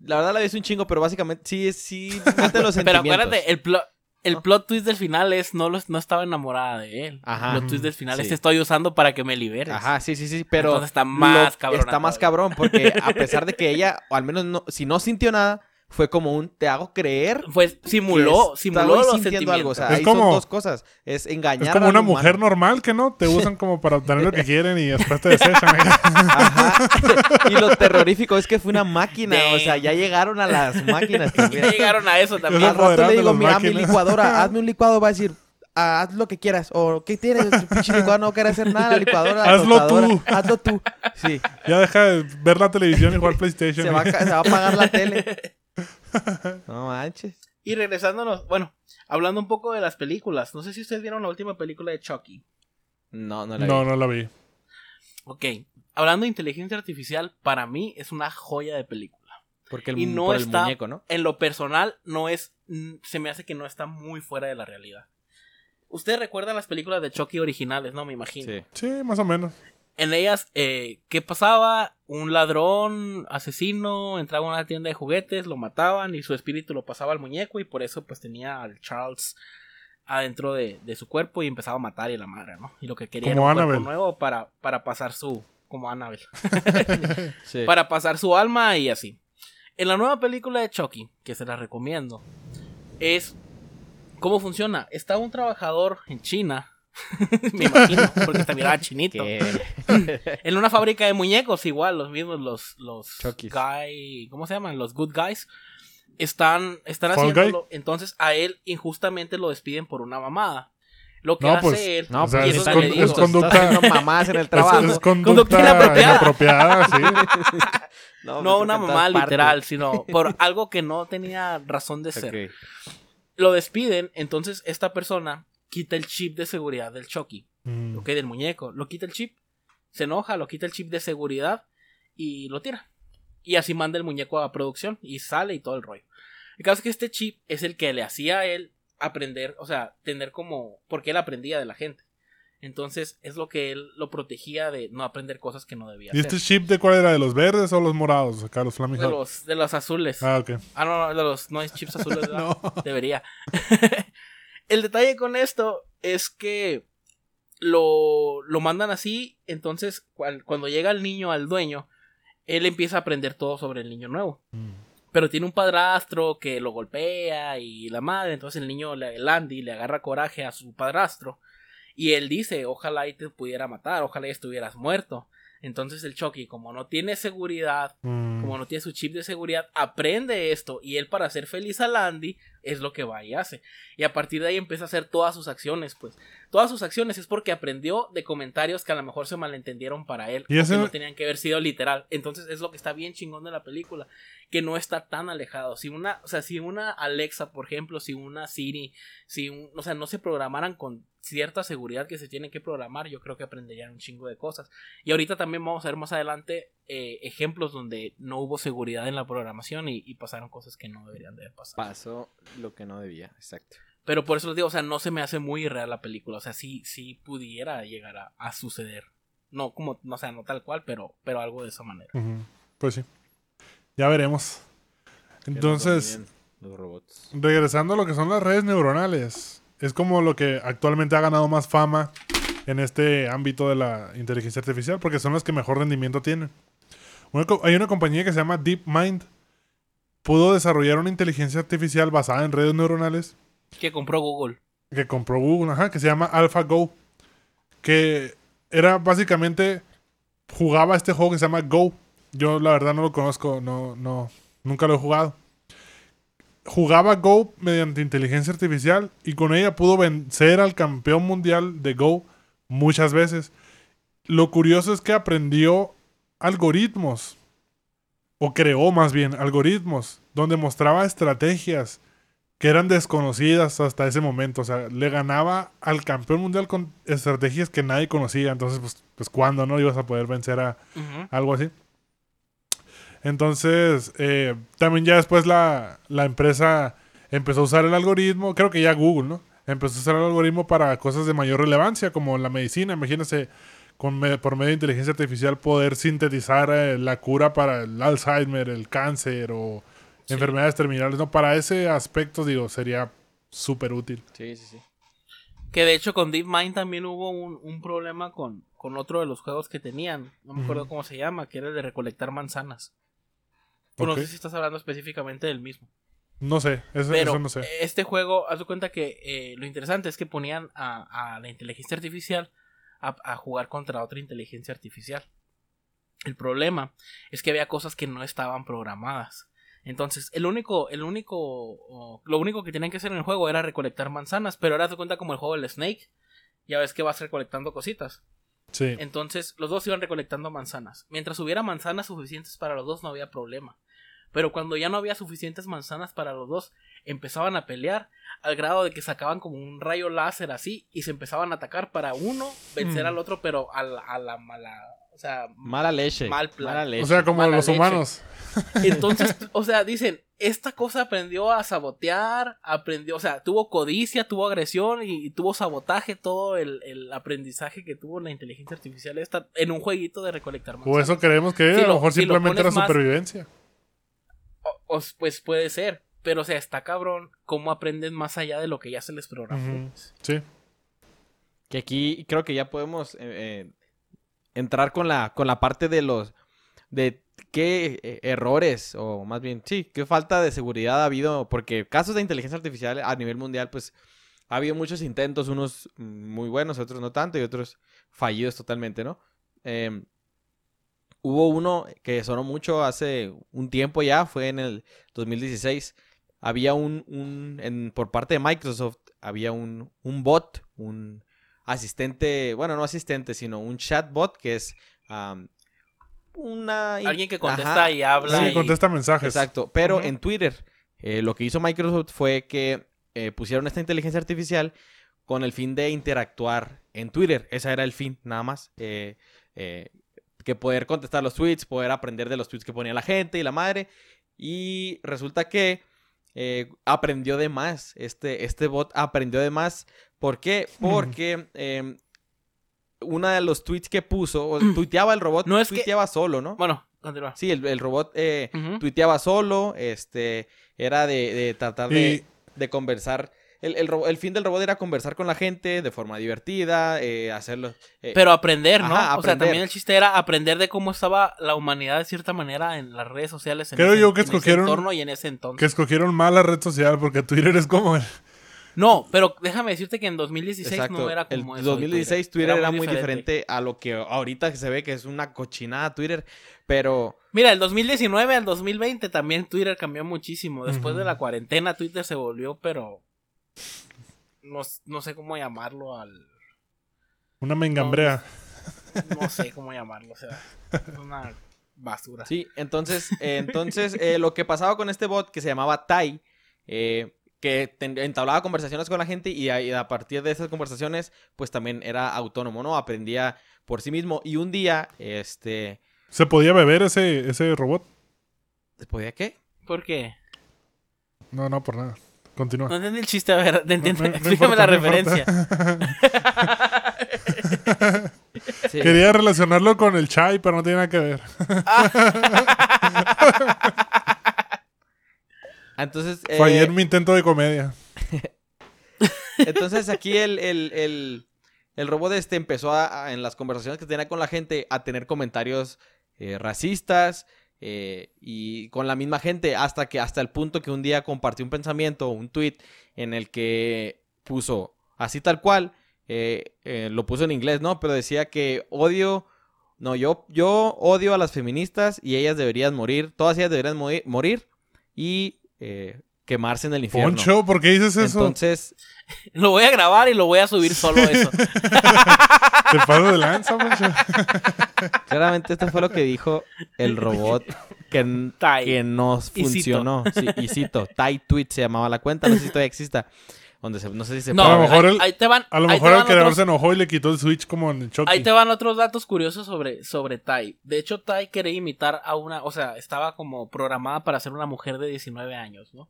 La verdad la ves un chingo, pero básicamente sí, sí mete los Pero acuérdate, el, plo- el plot twist del final es no, los, no estaba enamorada de él. Ajá. El plot twist del final es Sí. te estoy usando para que me liberes. Ajá, sí, sí, sí, pero... Entonces está más lo- cabrona Está más cabrón porque a pesar de que ella, o al menos no, si no sintió nada, fue como un te hago creer Pues simuló, que simuló los sintiendo sentimientos. algo. O sea, Es ahí son como- dos cosas. Es engañar Es como una humano. mujer normal que no te usan como para obtener lo que quieren y después te desechan. Ajá. Y lo terrorífico es que fue una máquina. O sea, ya llegaron a las máquinas también. Ya llegaron a eso también. Al rato le digo, mira mi máquinas". licuadora, hazme un licuado, va a decir, "Ah, haz lo que quieras. O, ¿qué tienes? Pinche licuadora no quiere hacer nada, la licuadora, la Hazlo tú. Hazlo tú. Sí, ya deja de ver la televisión y jugar PlayStation. se va, a, se va a apagar la tele. No manches. Y regresándonos, bueno, hablando un poco de las películas. No sé si ustedes vieron la última película de Chucky. No, no la no, vi. no la vi. Ok, hablando de inteligencia artificial, para mí es una joya de película. Porque el, y no por el está- muñeco, ¿no? En lo personal, no es. Se me hace que no está muy fuera de la realidad. Ustedes recuerdan las películas de Chucky originales, ¿no? Me imagino. Sí. Sí, más o menos. En ellas, eh, ¿qué pasaba? Un ladrón, asesino, entraba a una tienda de juguetes, lo mataban y su espíritu lo pasaba al muñeco y por eso pues tenía al Charles adentro de, de su cuerpo y empezaba a matar y la madre, ¿no? Y lo que quería Como era un cuerpo nuevo para, para pasar su... como Annabelle. Sí. para pasar su alma y así. En la nueva película de Chucky, que se la recomiendo, es cómo funciona. Está un trabajador en China, me imagino, porque está mirada chinito. En una fábrica de muñecos, igual, los mismos, los, los Chuckies. guy, ¿cómo se llaman? Los good guys. Están, están Fall haciéndolo. Entonces a él injustamente lo despiden por una mamada. Lo que No, hace pues, él. No, pues es con- es conducta- mamás en el Es, trabajo. es Conducta conducta inapropiada. inapropiada, sí. No, no una mamá literal, sino por algo que no tenía razón de ser. Lo despiden, entonces esta persona quita el chip de seguridad del Chucky. Mm. ok, del muñeco. Lo quita el chip, se enoja, lo quita el chip de seguridad y lo tira. Y así manda el muñeco a producción y sale y todo el rollo. El caso es que este chip es el que le hacía a él aprender, o sea, tener como, porque él aprendía de la gente. Entonces es lo que él lo protegía de no aprender cosas que no debía ¿Y hacer. este chip de cuál era? ¿De los verdes o los morados? Acá los De los, de los azules. Ah, ok. Ah, no, no, de los no es chips azules. No. Debería. el detalle con esto es que lo, lo mandan así, entonces cual- cuando llega el niño al dueño, él empieza a aprender todo sobre el niño nuevo. Mm. Pero tiene un padrastro que lo golpea y la madre, entonces el niño, le- el Andy, le agarra coraje a su padrastro. Y él dice, ojalá y te pudiera matar, ojalá y estuvieras muerto. Entonces el Chucky, como no tiene seguridad, Mm. como no tiene su chip de seguridad, aprende esto y él para hacer feliz a Landy es lo que va y hace. Y a partir de ahí empieza a hacer todas sus acciones, pues. Todas sus acciones es porque aprendió de comentarios que a lo mejor se malentendieron para él, Y ese- que no tenían que haber sido literal. Entonces es lo que está bien chingón de la película, que no está tan alejado. Si una, o sea, si una Alexa, por ejemplo, si una Siri, si un, o sea, no se programaran con cierta seguridad que se tienen que programar, yo creo que aprenderían un chingo de cosas. Y ahorita también vamos a ver más adelante eh, ejemplos donde no hubo seguridad en la programación y, y pasaron cosas que no deberían de haber pasado. Pasó lo que no debía, exacto. Pero por eso les digo, o sea, no se me hace muy irreal la película. O sea, sí, sí pudiera llegar a, a suceder. No como, no, o sea, no tal cual, pero, pero algo de esa manera. Pues sí. Ya veremos. Entonces, Los robots. regresando a lo que son las redes neuronales. Es como lo que actualmente ha ganado más fama en este ámbito de la inteligencia artificial, porque son los que mejor rendimiento tienen. Una hay una compañía que se llama DeepMind. Pudo desarrollar una inteligencia artificial basada en redes neuronales Que compró Google. que compró Google, ajá, que se llama AlphaGo. Que era básicamente. Jugaba este juego que se llama Go. Yo la verdad no lo conozco, no, no, nunca lo he jugado. Jugaba Go mediante inteligencia artificial y con ella pudo vencer al campeón mundial de Go muchas veces. Lo curioso es que aprendió algoritmos, o creó más bien algoritmos, donde mostraba estrategias que eran desconocidas hasta ese momento. O sea, le ganaba al campeón mundial con estrategias que nadie conocía. Entonces, pues, pues ¿cuándo no ibas a poder vencer a algo así? Entonces, eh, también ya después la, la empresa empezó a usar el algoritmo, creo que ya Google, ¿no? Empezó a usar el algoritmo para cosas de mayor relevancia, como la medicina. Imagínense, con por medio de inteligencia artificial, poder sintetizar eh, la cura para el Alzheimer, el cáncer o Sí. enfermedades terminales. No, para ese aspecto, digo, sería súper útil. Sí, sí, sí. Que de hecho con DeepMind también hubo un, un problema con, con otro de los juegos que tenían. No me acuerdo cómo se llama, que era el de recolectar manzanas. No sé si estás hablando específicamente del mismo. No sé, eso, Pero eso no sé. este juego, haz de cuenta que eh, lo interesante es que ponían a, a la inteligencia artificial a, a jugar contra otra inteligencia artificial. El problema es que había cosas que no estaban programadas. Entonces, el único, el único, o- lo único que tenían que hacer en el juego era recolectar manzanas, pero ahora haz de cuenta como el juego del Snake. Ya ves que vas recolectando cositas. Sí. Entonces, los dos iban recolectando manzanas. Mientras hubiera manzanas suficientes para los dos, no había problema. Pero cuando ya no había suficientes manzanas para los dos, empezaban a pelear al grado de que sacaban como un rayo láser así y se empezaban a atacar para uno vencer Mm. al otro, pero a la, a la mala. O sea, Mala leche. Mal plan. Mala leche. O sea, como mala los leche. humanos. entonces, o sea, dicen, esta cosa aprendió a sabotear, aprendió, o sea, tuvo codicia, tuvo agresión y, y tuvo sabotaje, todo el, el aprendizaje que tuvo la inteligencia artificial esta en un jueguito de recolectar O manzanas. eso creemos que Si a lo lo- mejor si lo simplemente era más- supervivencia. O- o- pues puede ser, pero o sea, está cabrón cómo aprenden más allá de lo que ya se les programó. Sí. Que aquí creo que ya podemos eh, eh, entrar con la, con la parte de los. de qué eh, errores, o más bien, sí, qué falta de seguridad ha habido. Porque casos de inteligencia artificial a nivel mundial, pues ha habido muchos intentos, unos muy buenos, otros no tanto, y otros fallidos totalmente, ¿no? Em, hubo uno que sonó mucho hace un tiempo ya, fue en el 2016. Había un, un por parte de Microsoft, había un, un bot, un asistente, bueno, no asistente, sino un chatbot que es una... Alguien que contesta Ajá, y habla. Sí, y- contesta mensajes. Exacto, pero en Twitter eh, lo que hizo Microsoft fue que eh, pusieron esta inteligencia artificial con el fin de interactuar en Twitter. Ese era el fin, nada más. Eh, eh, que poder contestar los tweets, poder aprender de los tweets que ponía la gente y la madre. Y resulta que eh, aprendió de más. Este, este bot aprendió de más. ¿Por qué? Porque eh, una de los tweets que puso, o tuiteaba el robot, No es que- tuiteaba solo, ¿no? Bueno, continúa. Sí, el, el robot eh, tuiteaba solo, este, era de, de tratar Y de, de conversar. El, el, fin del robot era conversar con la gente de forma divertida, eh, hacerlo. eh, Pero aprender, ¿no? Ajá, O sea, también el chiste era aprender de cómo estaba la humanidad de cierta manera en las redes sociales. En Creo ese- yo que en ese entorno y en ese entonces. que escogieron mal la red social porque Twitter es como el- No, pero déjame decirte que en 2016 exacto. no era el como eso. de 2016 Twitter era, muy diferente. a lo que ahorita se ve que es una cochinada Twitter, pero Mira, el 2019 al 2020 también Twitter cambió muchísimo. Después de la cuarentena Twitter se volvió, pero no, no sé cómo llamarlo al... una mengambrea. No sé cómo llamarlo, o sea, es una basura. Sí, entonces, eh, entonces eh, lo que pasaba con este bot que se llamaba Tai, eh, que entablaba conversaciones con la gente y a, y a partir de esas conversaciones, pues también era autónomo, ¿no? Aprendía por sí mismo. Y un día, este, ¿Se podía beber ese, ese robot? ¿podía qué? ¿Por qué? No, no, por nada. Continúa. No entendí el chiste, a ver, No, entiende- no- no explícame importa, la referencia. Sí. Quería relacionarlo con el chai, pero no tiene nada que ver. Ah, Entonces, eh, Fallé en mi intento de comedia. Entonces aquí el, el, el, el robot este empezó a, a- en las conversaciones que tenía con la gente a tener comentarios eh, racistas eh, y con la misma gente hasta que hasta el punto que un día compartió un pensamiento, un tweet en el que puso así tal cual, eh, eh, lo puso en inglés, ¿no? Pero decía que odio, no, yo, yo odio a las feministas y ellas deberían morir, todas ellas deberían morir y eh, quemarse en el infierno. Poncho, ¿por qué dices eso? Entonces, Lo voy a grabar y lo voy a subir solo eso. Te paso de lanza, Poncho. claramente esto fue lo que dijo el robot que, que no Y cito. funcionó. Sí, y cito, Tai Tweet se llamaba la cuenta, no sé si todavía exista. Donde se- no sé si se No, A lo mejor ahí, el- ahí te van. A lo ahí te mejor el van creador otros- se enojó y le quitó el Switch como en Chucky. Ahí te van otros datos curiosos sobre, sobre Tai. De hecho, Tai quería imitar a una, o sea, estaba como programada para ser una mujer de 19 años, ¿no?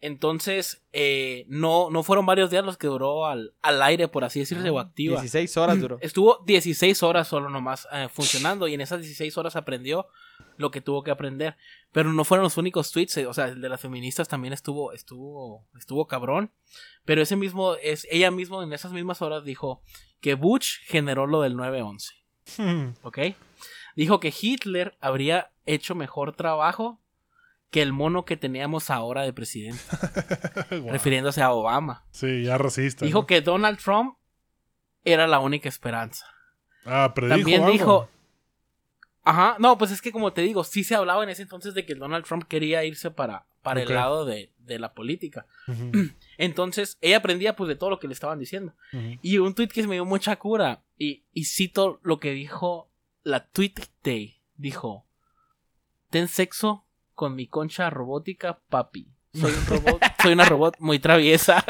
Entonces, eh, no, no fueron varios días los que duró al, al aire, por así decirse, o activa. 16 horas duró. Estuvo 16 horas solo nomás eh, funcionando y en esas 16 horas aprendió lo que tuvo que aprender. Pero no fueron los únicos tweets, eh, o sea, el de las feministas también estuvo, estuvo, estuvo cabrón. Pero ese mismo, es, ella mismo en esas mismas horas dijo que Bush generó lo del 9-11. ¿Ok? Dijo que Hitler habría hecho mejor trabajo que el mono que teníamos ahora de presidente, refiriéndose a Obama. Sí, ya racista. Dijo ¿no? que Donald Trump era la única esperanza. Ah, predijo También algo. dijo. Ajá, no, pues es que como te digo, sí se hablaba en ese entonces de que Donald Trump quería irse para, para el lado de, de la política. Entonces, ella aprendía pues de todo lo que le estaban diciendo. Y un tweet que me dio mucha cura. Y, y cito lo que dijo la Tweet Day. Dijo: Ten sexo con mi concha robótica, papi. Soy un robot, soy una robot muy traviesa.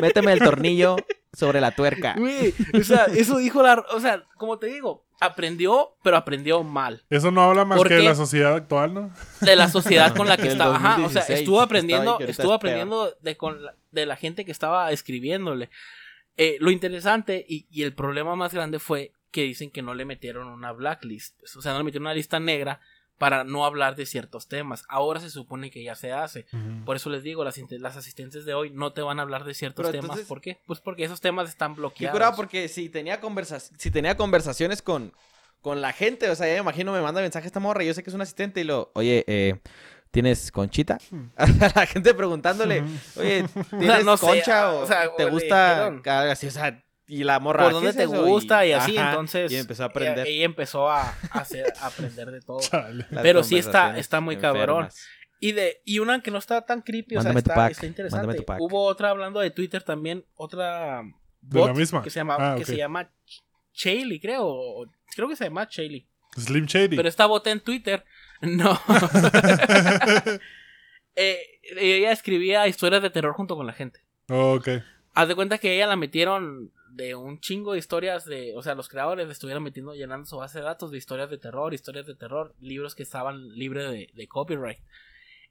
Méteme el tornillo sobre la tuerca. Güey, o sea, eso dijo la. O sea, como te digo, aprendió, pero aprendió mal. Eso no habla más ¿Por que de la sociedad actual, ¿no? De la sociedad con la que estaba. Ajá, o sea, 2016, estuvo aprendiendo, estuvo aprendiendo de, con la, de la gente que estaba escribiéndole. Eh, lo interesante y, y el problema más grande fue que dicen que no le metieron una blacklist. O sea, no le metieron una lista negra para no hablar de ciertos temas. Ahora se supone que ya se hace. Por eso les digo, las, las asistentes de hoy no te van a hablar de ciertos Pero temas. entonces- ¿Por qué? Pues porque esos temas están Qué bloqueados. curado porque si tenía, conversa si tenía conversaciones con, con la gente, o sea, ya me imagino me manda mensaje esta morra, yo sé que es un asistente y lo, oye, eh, ¿tienes conchita? A la gente preguntándole, oye, ¿tienes no concha o, o sea, te gusta así? O sea, y la morra, por ¿qué dónde es te eso? gusta y, así, ajá, entonces Y empezó a aprender. Ella, ella empezó a, hacer, a aprender de todo. Pero sí está- está muy cabrón. Y de y una que no está tan creepy, Mándame o tu sea, pack, está, está interesante. tu pack. Hubo otra hablando de Twitter también, otra ¿De la misma? que se llama Ah, que se llama Chaley, creo, creo que se llama Chaley. Slim Shady. Pero esta bot en Twitter no. Eh, ella escribía historias de terror junto con la gente. ok. Haz de cuenta que ella la metieron de un chingo de historias de, o sea, los creadores le estuvieron metiendo, llenando su base de datos de historias de terror, historias de terror, libros que estaban libres de, de copyright.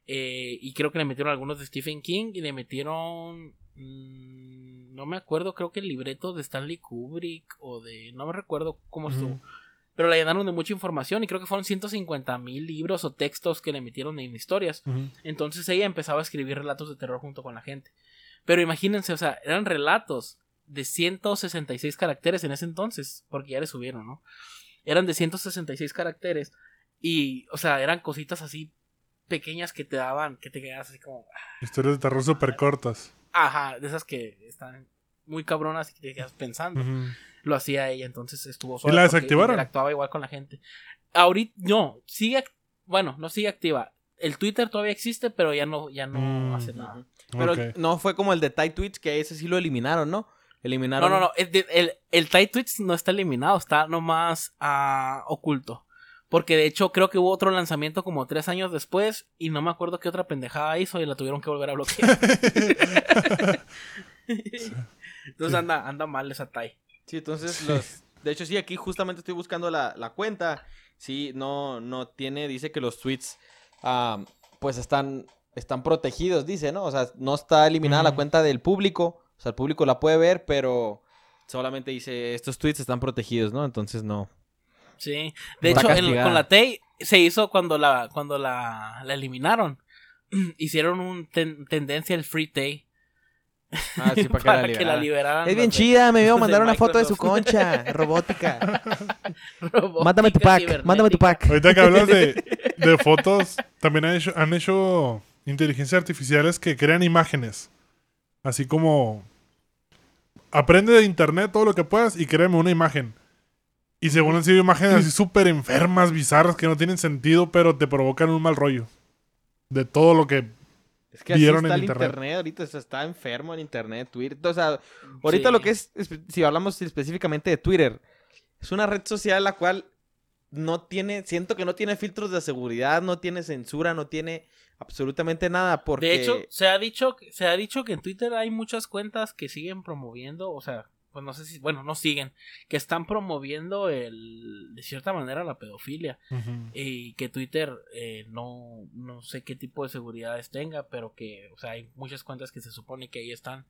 Eh, y creo que le metieron algunos de Stephen King y le metieron, mm, no me acuerdo, creo que el libreto de Stanley Kubrick o de, no me recuerdo cómo estuvo. Pero la llenaron de mucha información y creo que fueron 150 mil libros o textos que le metieron en historias. Entonces ella empezaba a escribir relatos de terror junto con la gente. Pero imagínense, o sea, eran relatos de 166 caracteres en ese entonces, porque ya le subieron, ¿no? Eran de 166 caracteres y, o sea, eran cositas así pequeñas que te daban, que te quedas así como, Historias de terror súper cortas. ajá, de esas que están muy cabronas y que te quedas pensando. Lo hacía ella, entonces estuvo ¿Y la desactivaron? Interactuaba igual con la gente. Ahorita, no, sigue, bueno, no sigue activa. El Twitter todavía existe, pero ya no, ya no Mm. hace nada. Pero no fue como el de Tai Tweets, que ese sí lo eliminaron, ¿no? No, Eliminaron. no, no. El, el, el Tide Tweets no está eliminado, está nomás ah, oculto. Porque de hecho creo que hubo otro lanzamiento como tres años después y no me acuerdo qué otra pendejada hizo y la tuvieron que volver a bloquear. Entonces anda, anda mal esa Tai. Sí, entonces los... De hecho, sí, aquí justamente estoy buscando la, la cuenta. Sí, no, no tiene, dice que los tweets ah, pues están, están protegidos, dice, ¿no? O sea, no está eliminada la cuenta del público. O sea, el público la puede ver, pero solamente dice, estos tweets están protegidos, ¿no? Entonces no. Sí. De Está hecho, con la Tai se hizo cuando la, cuando la, la eliminaron. Hicieron un ten- tendencia el Free Tai. Ah, sí, para, para que, que la liberaran. Es bien chida, me iba a los de mandar una foto de su concha robótica. Robótica Mándame tu pack, mándame tu pack. Ahorita que hablas de, de fotos, también han hecho, han hecho inteligencias artificiales que crean imágenes. Así como aprende de internet todo lo que puedas y créame una imagen. Y según han sido imágenes así súper enfermas, bizarras, que no tienen sentido, pero te provocan un mal rollo. De todo lo que... Es que así Vieron está en el internet. internet. ahorita, o sea, está enfermo en internet, Twitter. O sea, ahorita Sí. lo que es, si hablamos específicamente de Twitter, es una red social la cual no tiene, siento que no tiene filtros de seguridad, no tiene censura, no tiene absolutamente nada, porque... De hecho, se ha dicho que- se ha dicho que en Twitter hay muchas cuentas que siguen promoviendo, o sea, pues no sé si, bueno, no siguen, que están promoviendo el de cierta manera la pedofilia y que Twitter eh, no no sé qué tipo de seguridades tenga, pero que, o sea, hay muchas cuentas que se supone que ahí están.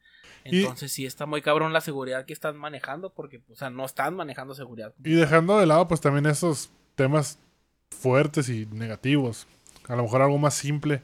Y- Entonces sí está muy cabrón la seguridad que están manejando porque, o sea, no están manejando seguridad. Y dejando de lado pues también esos temas fuertes y negativos. A lo mejor algo más simple.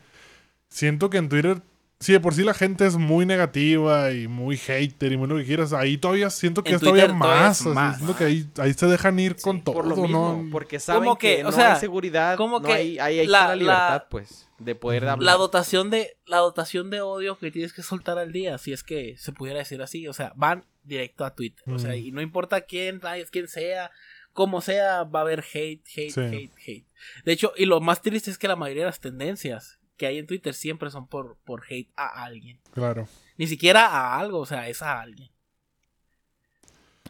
Siento que en Twitter, si de por sí la gente es muy negativa y muy hater y muy lo que quieras, ahí todavía siento que En es todavía Twitter todavía más. es así, más. siento que ahí, ahí se dejan ir con todo, por lo mismo, ¿no? porque saben Como que, que, o no sea, hay seguridad, como no que hay, ahí, la- libertad, pues, de poder hablar. La dotación de la dotación de odio que tienes que soltar al día, si es que se pudiera decir así, o sea, van directo a Twitter, o sea, y no importa quién, quién sea, como sea, va a haber hate, hate, Sí. hate, hate. De hecho, y lo más triste es que la mayoría de las tendencias que hay en Twitter siempre son por, por hate a alguien. Claro. Ni siquiera a algo, o sea, es a alguien.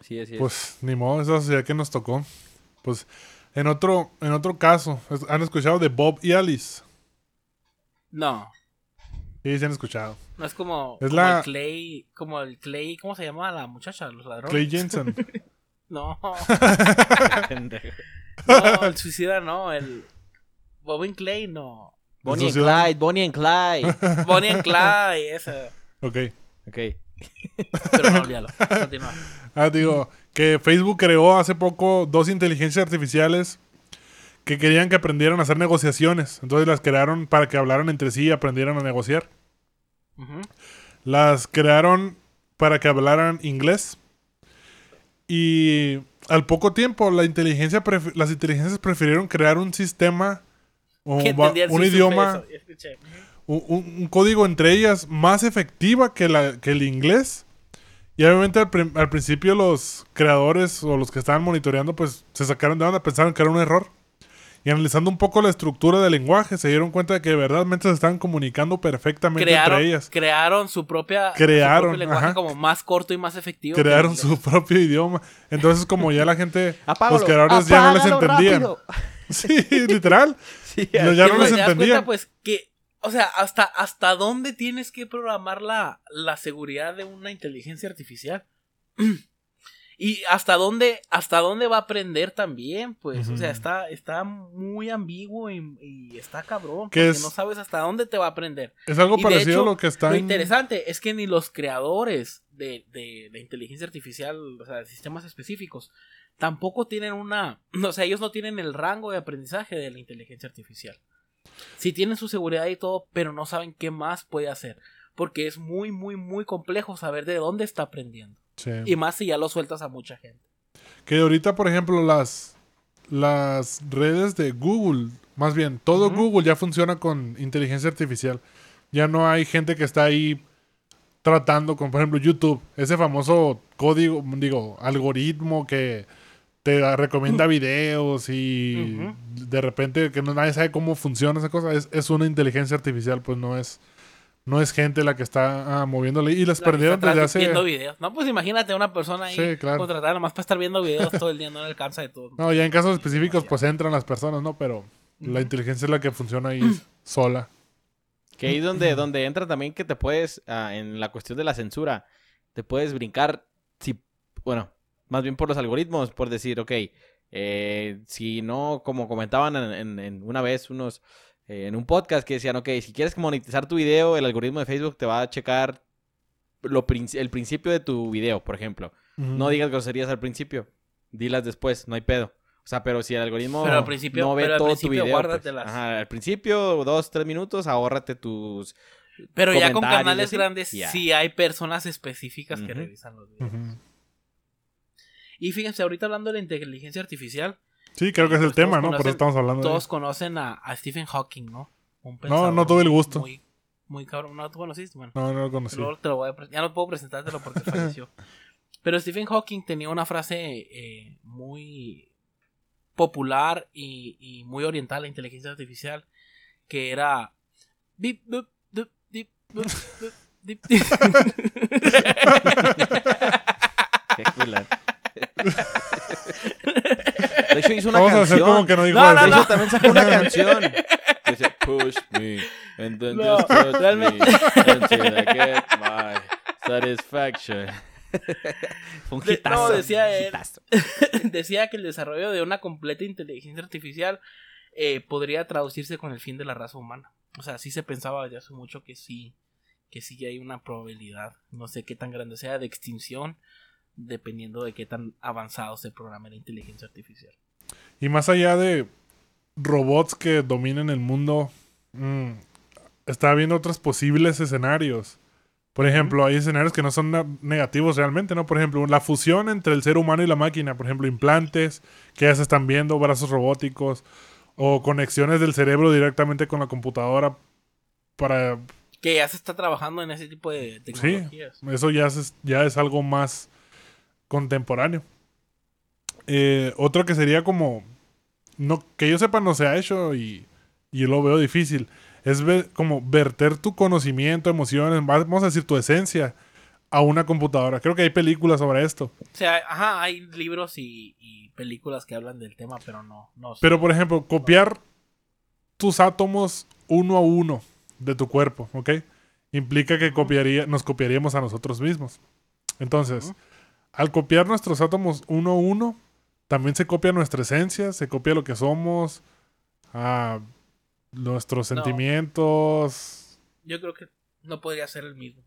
Sí, así es. Pues ni modo, esa sociedad que nos tocó. Pues en otro, en otro caso, ¿han escuchado de Bob y Alice? No, Sí, sí han escuchado. no es como, Es como la- el Clay, como el Clay, ¿cómo se llama la muchacha? Los ladrones. Clay Jensen. No, el suicida no, el Bobin Clay no. Bonnie and Clyde, Bonnie and Clyde. Bonnie and Clyde, esa. ok. ok. Pero no olvídalo. Continúa. Ah, digo, que Facebook creó hace poco dos inteligencias artificiales que querían que aprendieran a hacer negociaciones. Entonces las crearon para que hablaran entre sí y aprendieran a negociar. Las crearon para que hablaran inglés. Y al poco tiempo la inteligencia las inteligencias prefirieron crear un sistema un supe idioma, un, un- un código entre ellas más efectiva que, la, que el inglés. Y obviamente al, al principio los creadores o los que estaban monitoreando pues se sacaron de onda, pensaron que era un error. Y analizando un poco la estructura del lenguaje se dieron cuenta de que verdaderamente se estaban comunicando perfectamente Crearon, entre ellas. crearon su propia Crearon, su propio lenguaje ajá. como más corto y más efectivo. Crearon su propio idioma. Entonces como ya la gente, Apágalo, los creadores ya no les entendían. rápido. Sí, literal. Sí, Ya- no les entendían. cuenta, pues, que, o sea, hasta, hasta dónde tienes que programar la, la seguridad de una inteligencia artificial. y hasta dónde, hasta dónde va a aprender también, pues. O sea, está, está muy ambiguo y, y está cabrón. Porque es- no sabes hasta dónde te va a aprender. Es algo Y parecido hecho, a lo que está Lo en... interesante es que ni los creadores de, de, de inteligencia artificial, o sea, de sistemas específicos, tampoco tienen una. O sea, ellos no tienen el rango de aprendizaje de la inteligencia artificial. Sí tienen su seguridad y todo, pero no saben qué más puede hacer. Porque es muy, muy, muy complejo saber de dónde está aprendiendo. Sí. Y más si ya lo sueltas a mucha gente. Que ahorita, por ejemplo, las, las redes de Google, más bien, todo. Google ya funciona con inteligencia artificial. Ya no hay gente que está ahí tratando con, por ejemplo, YouTube, ese famoso código, digo, algoritmo que te recomienda videos y de repente que no nadie sabe cómo funciona esa cosa, es, es una inteligencia artificial, pues no es no es gente la que está ah, moviéndole y las La perdieron desde hace Viendo videos. No, pues imagínate una persona ahí Sí, claro. contratada nomás para estar viendo videos todo el día, no le alcanza de todo. No, ya en casos específicos pues entran las personas, ¿no? Pero la inteligencia es la que funciona ahí sola. Que ahí donde, donde entra también que te puedes, ah, en la cuestión de la censura, te puedes brincar, si, bueno, más bien por los algoritmos, por decir, ok, eh, si no, como comentaban en, en- en una vez unos, eh, en un podcast que decían, ok, si quieres monetizar tu video, el algoritmo de Facebook te va a checar lo, prin- el principio de tu video, por ejemplo. No digas groserías al principio, dilas después, no hay pedo. O sea, pero si el algoritmo Pero al principio- no ve pero al todo tu principio video, pues, guárdatelas. ajá, al principio, dos, tres minutos, ahórrate tus Pero ya con canales así, grandes ya. sí hay personas específicas que revisan los videos. Y fíjense, ahorita hablando de la inteligencia artificial, Sí, creo que es el tema, ¿no? Por eso conocen- estamos hablando de todos conocen a, a Stephen Hawking, ¿no? Un No, no tuve el gusto. Muy, muy cabrón. ¿No tú conociste? Bueno, No, no lo conocí. luego te lo voy a pre- ya no puedo presentártelo porque falleció. Pero Stephen Hawking tenía una frase eh, muy popular y, y muy oriental a la inteligencia artificial que era bip, bup, dup, dip, bup, bup, dip, dip. Qué culero. De hecho, hizo una Vamos a hacer canción. como que no dijo No, eso. no, De no. hecho, también sacó una canción. Que dice, push me, and then No, just touch realmente- me until I get my satisfaction. Fue un hitazo. no, decía él. decía que el desarrollo de una completa inteligencia artificial eh, podría traducirse con el fin de la raza humana. O sea, sí se pensaba desde hace mucho que sí, que sí hay una probabilidad, no sé qué tan grande sea, de extinción, dependiendo de qué tan avanzado se programe la inteligencia artificial. Y más allá de robots que dominen el mundo, mm, está viendo otros posibles escenarios. Por ejemplo, hay escenarios que no son negativos realmente, ¿no? Por ejemplo, la fusión entre el ser humano y la máquina, por ejemplo, implantes que ya se están viendo, brazos robóticos o conexiones del cerebro directamente con la computadora para Que ya se está trabajando en ese tipo de tecnologías. eso ya es, ya es algo más contemporáneo. Eh, otro que sería como. No, que yo sepa, no se ha hecho y, y lo veo difícil. Es ver- como verter tu conocimiento, emociones, vamos a decir tu esencia, a una computadora. Creo que hay películas sobre esto. O sea, ajá, hay libros y, y películas que hablan del tema, pero no. no Pero, por ejemplo, copiar tus átomos uno a uno de tu cuerpo, ¿ok? Implica que copiaría, nos copiaríamos a nosotros mismos. Entonces, al copiar nuestros átomos uno a uno, también se copia nuestra esencia, se copia lo que somos, a nuestros No. sentimientos. yo creo que no podría ser el mismo.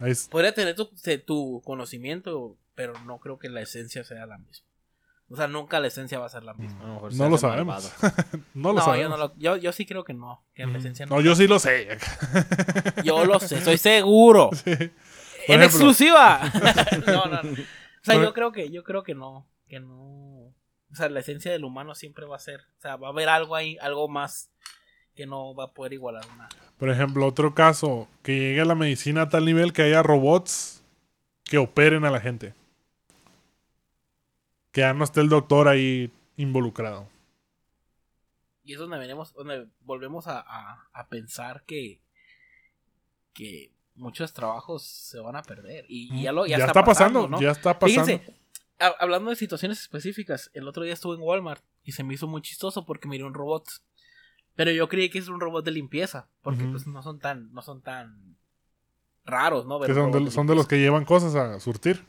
Es- Podría tener tu, tu conocimiento, pero no creo que la esencia sea la misma. O sea, nunca la esencia va a ser la misma. A lo mejor No lo sabemos. no lo no, yo, sabemos. no lo- yo, yo sí creo que no. Que la esencia no. No, yo sí lo sé. Yo lo sé, estoy seguro. Sí. ¡En ejemplo. exclusiva! no, no, no. O sea, yo creo que, yo creo que no. Que no. O sea, la esencia del humano siempre va a ser. O sea, va a haber algo ahí, algo más que no va a poder igualar una. Por ejemplo, otro caso, que llegue a la medicina a tal nivel que haya robots que operen a la gente. Que ya no esté el doctor ahí involucrado. Y es donde donde volvemos a, a- a pensar que, que muchos trabajos se van a perder. Y, y ya lo ya, está, pasando, ¿no? ya está pasando. Fíjense, ha- hablando de situaciones específicas, el otro día estuve en Walmart y se me hizo muy chistoso porque miré un robot. Pero yo creí que es un robot de limpieza, porque pues no son tan, no son tan raros, ¿no? Ver Que un son, de, son de limpieza. los que llevan cosas a surtir.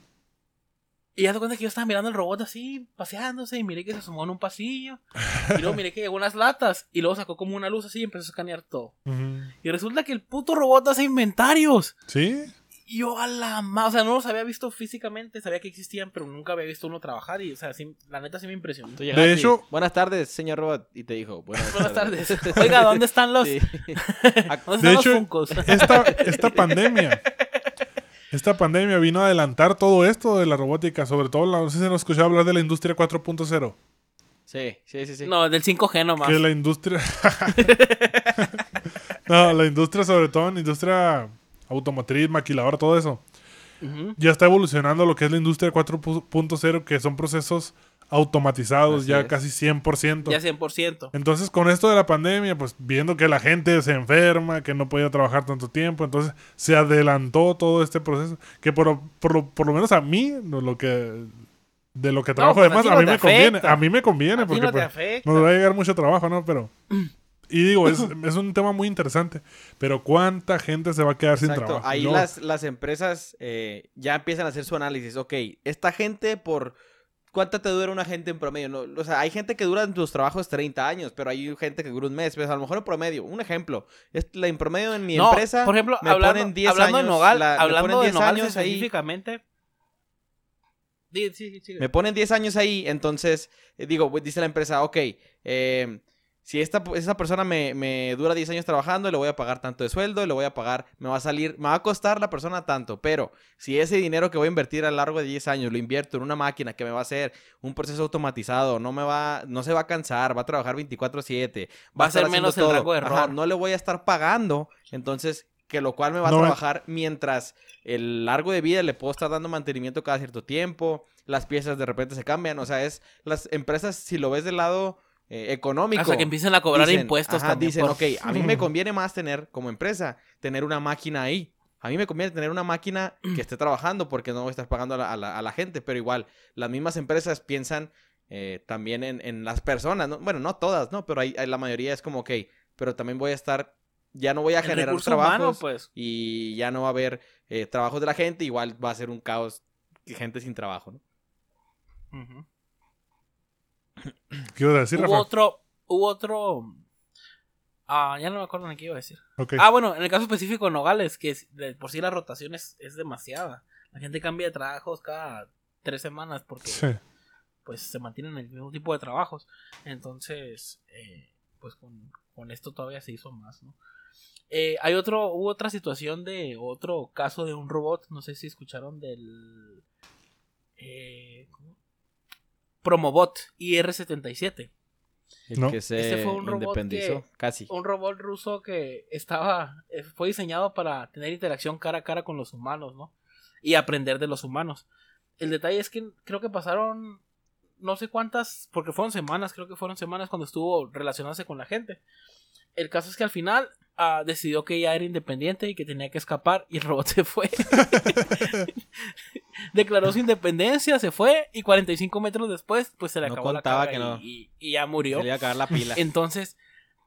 Y ya te cuenta que yo estaba mirando el robot así, paseándose, y miré que se asomó en un pasillo. Y luego miré que llegó unas latas, y luego sacó como una luz así y empezó a escanear todo. Ujú. Y resulta que el puto robot hace inventarios. ¿Sí? Y yo a la ma... O sea, no los había visto físicamente, sabía que existían, pero nunca había visto uno trabajar. Y, o sea, sí, la neta sí me impresionó. De y, hecho- buenas tardes, señor robot. Y te dijo, buenas, Buenas tardes. Oiga, ¿dónde están los, Sí. ¿dónde De están hecho, los? Esta, esta pandemia. Esta pandemia vino a adelantar todo esto de la robótica. Sobre todo, la- no sé si nos escuchado hablar de la industria 4.0. Sí, sí, sí, sí. No, del 5G nomás. Que la industria. no, la industria, sobre todo en industria automotriz, maquiladora, todo eso. Ya está evolucionando lo que es la industria 4.0, que son procesos automatizados Así ya es. casi 100%. Ya 100%. Entonces, con esto de la pandemia, pues viendo que la gente se enferma, que no podía trabajar tanto tiempo, entonces se adelantó todo este proceso. Que por, por, lo, por lo menos a mí, lo que de lo que trabajo pues, además, a no mí me conviene. A mí me conviene, A porque no pues, nos va a llegar mucho trabajo, ¿no? Pero. Y digo, es, es un tema muy interesante. Pero ¿cuánta gente se va a quedar sin trabajo? Ahí las, las empresas eh, ya empiezan a hacer su análisis. Ok, esta gente por... ¿Cuánta te dura una gente en promedio? No, o sea, hay gente que dura en tus trabajos 30 años, pero hay gente que dura un mes. Pues a lo mejor en promedio, un ejemplo. Es la en promedio en mi No, empresa. por ejemplo, me hablando, ponen 10 hablando años, de Nogal, la- me hablando ponen de 10 Nogales años ahí. específicamente. Di- sí, sí, sigue. Me ponen 10 años ahí, entonces, eh, digo, pues, dice la empresa, ok, eh, si esta, esa persona me, me dura 10 años trabajando, le voy a pagar tanto de sueldo, le voy a pagar, me va a salir, me va a costar la persona tanto, pero si ese dinero que voy a invertir a lo largo de 10 años lo invierto en una máquina que me va a hacer un proceso automatizado, no me va, no se va a cansar, va a trabajar 24/7, Va a ser menos el rango de Ajá, error. no le voy a estar pagando, entonces que lo cual me va a trabajar mientras el largo de vida le puedo estar dando mantenimiento cada cierto tiempo, las piezas de repente se cambian, o sea, es las empresas si lo ves del lado eh, económico. Hasta que empiecen a cobrar dicen, impuestos ajá, también. Dicen, por- ok, a mí me conviene más tener, como empresa, tener una máquina ahí. A mí me conviene tener una máquina que esté trabajando porque no voy a estar pagando a la, a la- a la gente, pero igual, las mismas empresas piensan eh, también en, en las personas, ¿no? Bueno, no todas, ¿no? Pero hay, hay- la mayoría es como, ok, pero también voy a estar, ya no voy a generar trabajos humano, pues. y ya no va a haber eh, trabajos de la gente, igual va a ser un caos, gente sin trabajo, ¿no? ¿Qué ibas a decir, hubo Rafa? otro, hubo otro. Ah, ya no me acuerdo ni qué iba a decir. Ah, bueno, en el caso específico de Nogales, que es- de por sí la rotación es, es demasiada. La gente cambia de trabajos cada tres semanas porque Sí. pues se mantienen en el mismo tipo de trabajos. Entonces, eh, pues con, con esto todavía se hizo más, ¿no? Eh, hay otro, hubo otra situación de otro caso de un robot, no sé si escucharon del eh. Promobot IR77. El No. que se Este fue un robot que- casi. Un robot ruso que estaba, eh, fue diseñado para tener interacción cara a cara con los humanos, ¿no? Y aprender de los humanos. El detalle es que creo que pasaron no sé cuántas, porque fueron semanas, creo que fueron semanas cuando estuvo relacionándose con la gente. El caso es que al final ah, decidió que ya era independiente y que tenía que escapar y el robot se fue. Declaró su independencia, se fue y 45 metros después pues se le No acabó la carga que no. y, ya murió. Se le iba a acabar la pila. Entonces,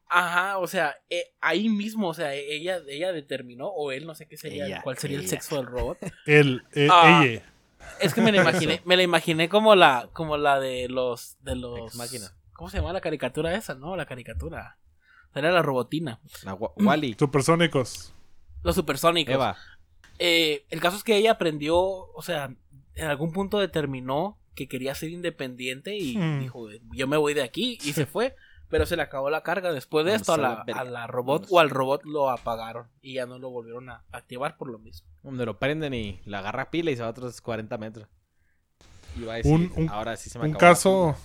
ajá, o sea, eh, ahí mismo, o sea, ella, ella determinó, o él, no sé qué sería, Ella, cuál sería el ella. sexo del robot. El, eh, Ah. ella. Es que me la imaginé, me la imaginé como la, como la de los, de los. Ex Machina. ¿Cómo se llama la caricatura esa? No, la caricatura. Era la robotina. La Wa- Wally. Supersónicos. Los supersónicos. Eva. Eh, el caso es que ella aprendió, o sea, en algún punto determinó que quería ser independiente y Hmm. dijo, yo me voy de aquí y se fue. Pero se le acabó la carga. Después de Vamos esto, a la la, a la robot Vamos. o al robot lo apagaron y ya no lo volvieron a activar por lo mismo. Donde lo prenden y la agarra pila y se va a otros 40 metros. Y va a decir, Un- un- ahora sí se me Un acabó la caso.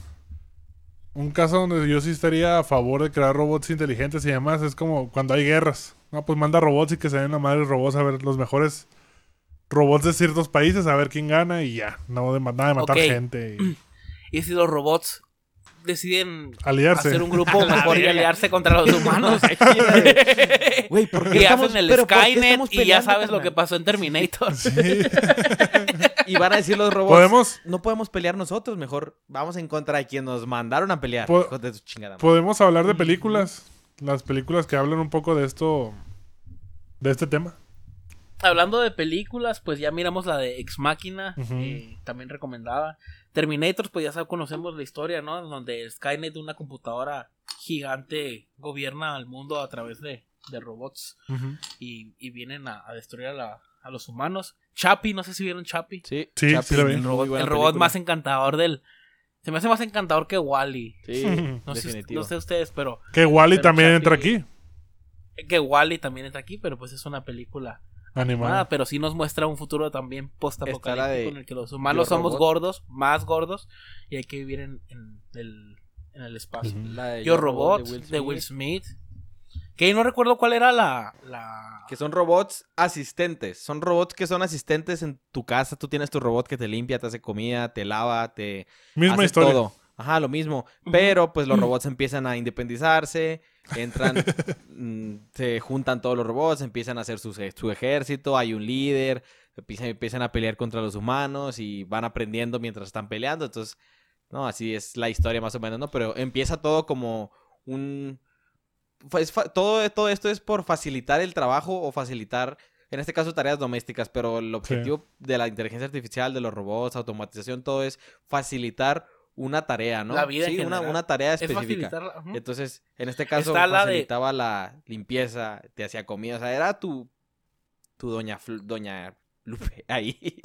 Un caso donde yo sí estaría a favor de crear robots inteligentes y demás es como cuando hay guerras. No, pues manda robots y que se den la madre robots a ver los mejores robots de ciertos países, a ver quién gana y ya. No de, nada de matar gente y Y si los robots deciden aliarse. hacer un grupo mejor y aliarse contra los humanos. Güey, ¿por qué y estamos- hacen el Skynet y ya sabes lo que pasó en Terminator. Sí. Y van a decir los robots, Podemos, no podemos pelear nosotros, mejor vamos en contra de quien nos mandaron a pelear. Po- Hijos de su chingada madre. podemos hablar de películas. Las películas que hablan un poco de esto. De este tema. Hablando de películas, pues ya miramos la de Ex Máquina, eh, también recomendada. Terminators, pues ya sabes, conocemos la historia, ¿no? Donde Skynet, una computadora gigante, gobierna al mundo a través de, de robots y vienen a, a destruir a, la- a los humanos. Chappie, no sé si vieron Chappie. Sí, Sí, Chapi, sí lo vi. El robot, el robot más encantador del... Se me hace más encantador que Wally. Sí, No sé, definitivo. no sé ustedes, pero Que Wally Pero también Chappie- entra aquí. que Wally también está aquí, pero pues es una película Animada. Nada, pero sí nos muestra un futuro también post-apocalíptico de en el que los humanos somos Robot. gordos, más gordos, y hay que vivir en, en el, en el espacio. La de Yo Robot, de Will, Smith. Que no recuerdo cuál era la... la... Que son robots asistentes. Son robots que son asistentes en tu casa. Tú tienes tu robot que te limpia, te hace comida, te lava, te Misma hace historia. todo. Ajá, lo mismo. Pero pues los robots empiezan a independizarse, entran, mm, se juntan todos los robots, empiezan a hacer su, su ejército, hay un líder, empiezan, empiezan a pelear contra los humanos y van aprendiendo mientras están peleando. Entonces, no, así es la historia más o menos, ¿no? Pero empieza todo como un... fa- todo, todo esto es por facilitar el trabajo o facilitar, en este caso, tareas domésticas, pero el objetivo de la inteligencia artificial, de los robots, automatización, todo es facilitar una tarea, ¿no? La vida en sí, una, una tarea Es específica. Entonces, en este caso, Está la de- facilitaba la limpieza, te hacía comida, o sea, era tu, tu doña, Fl- doña Lupe ahí.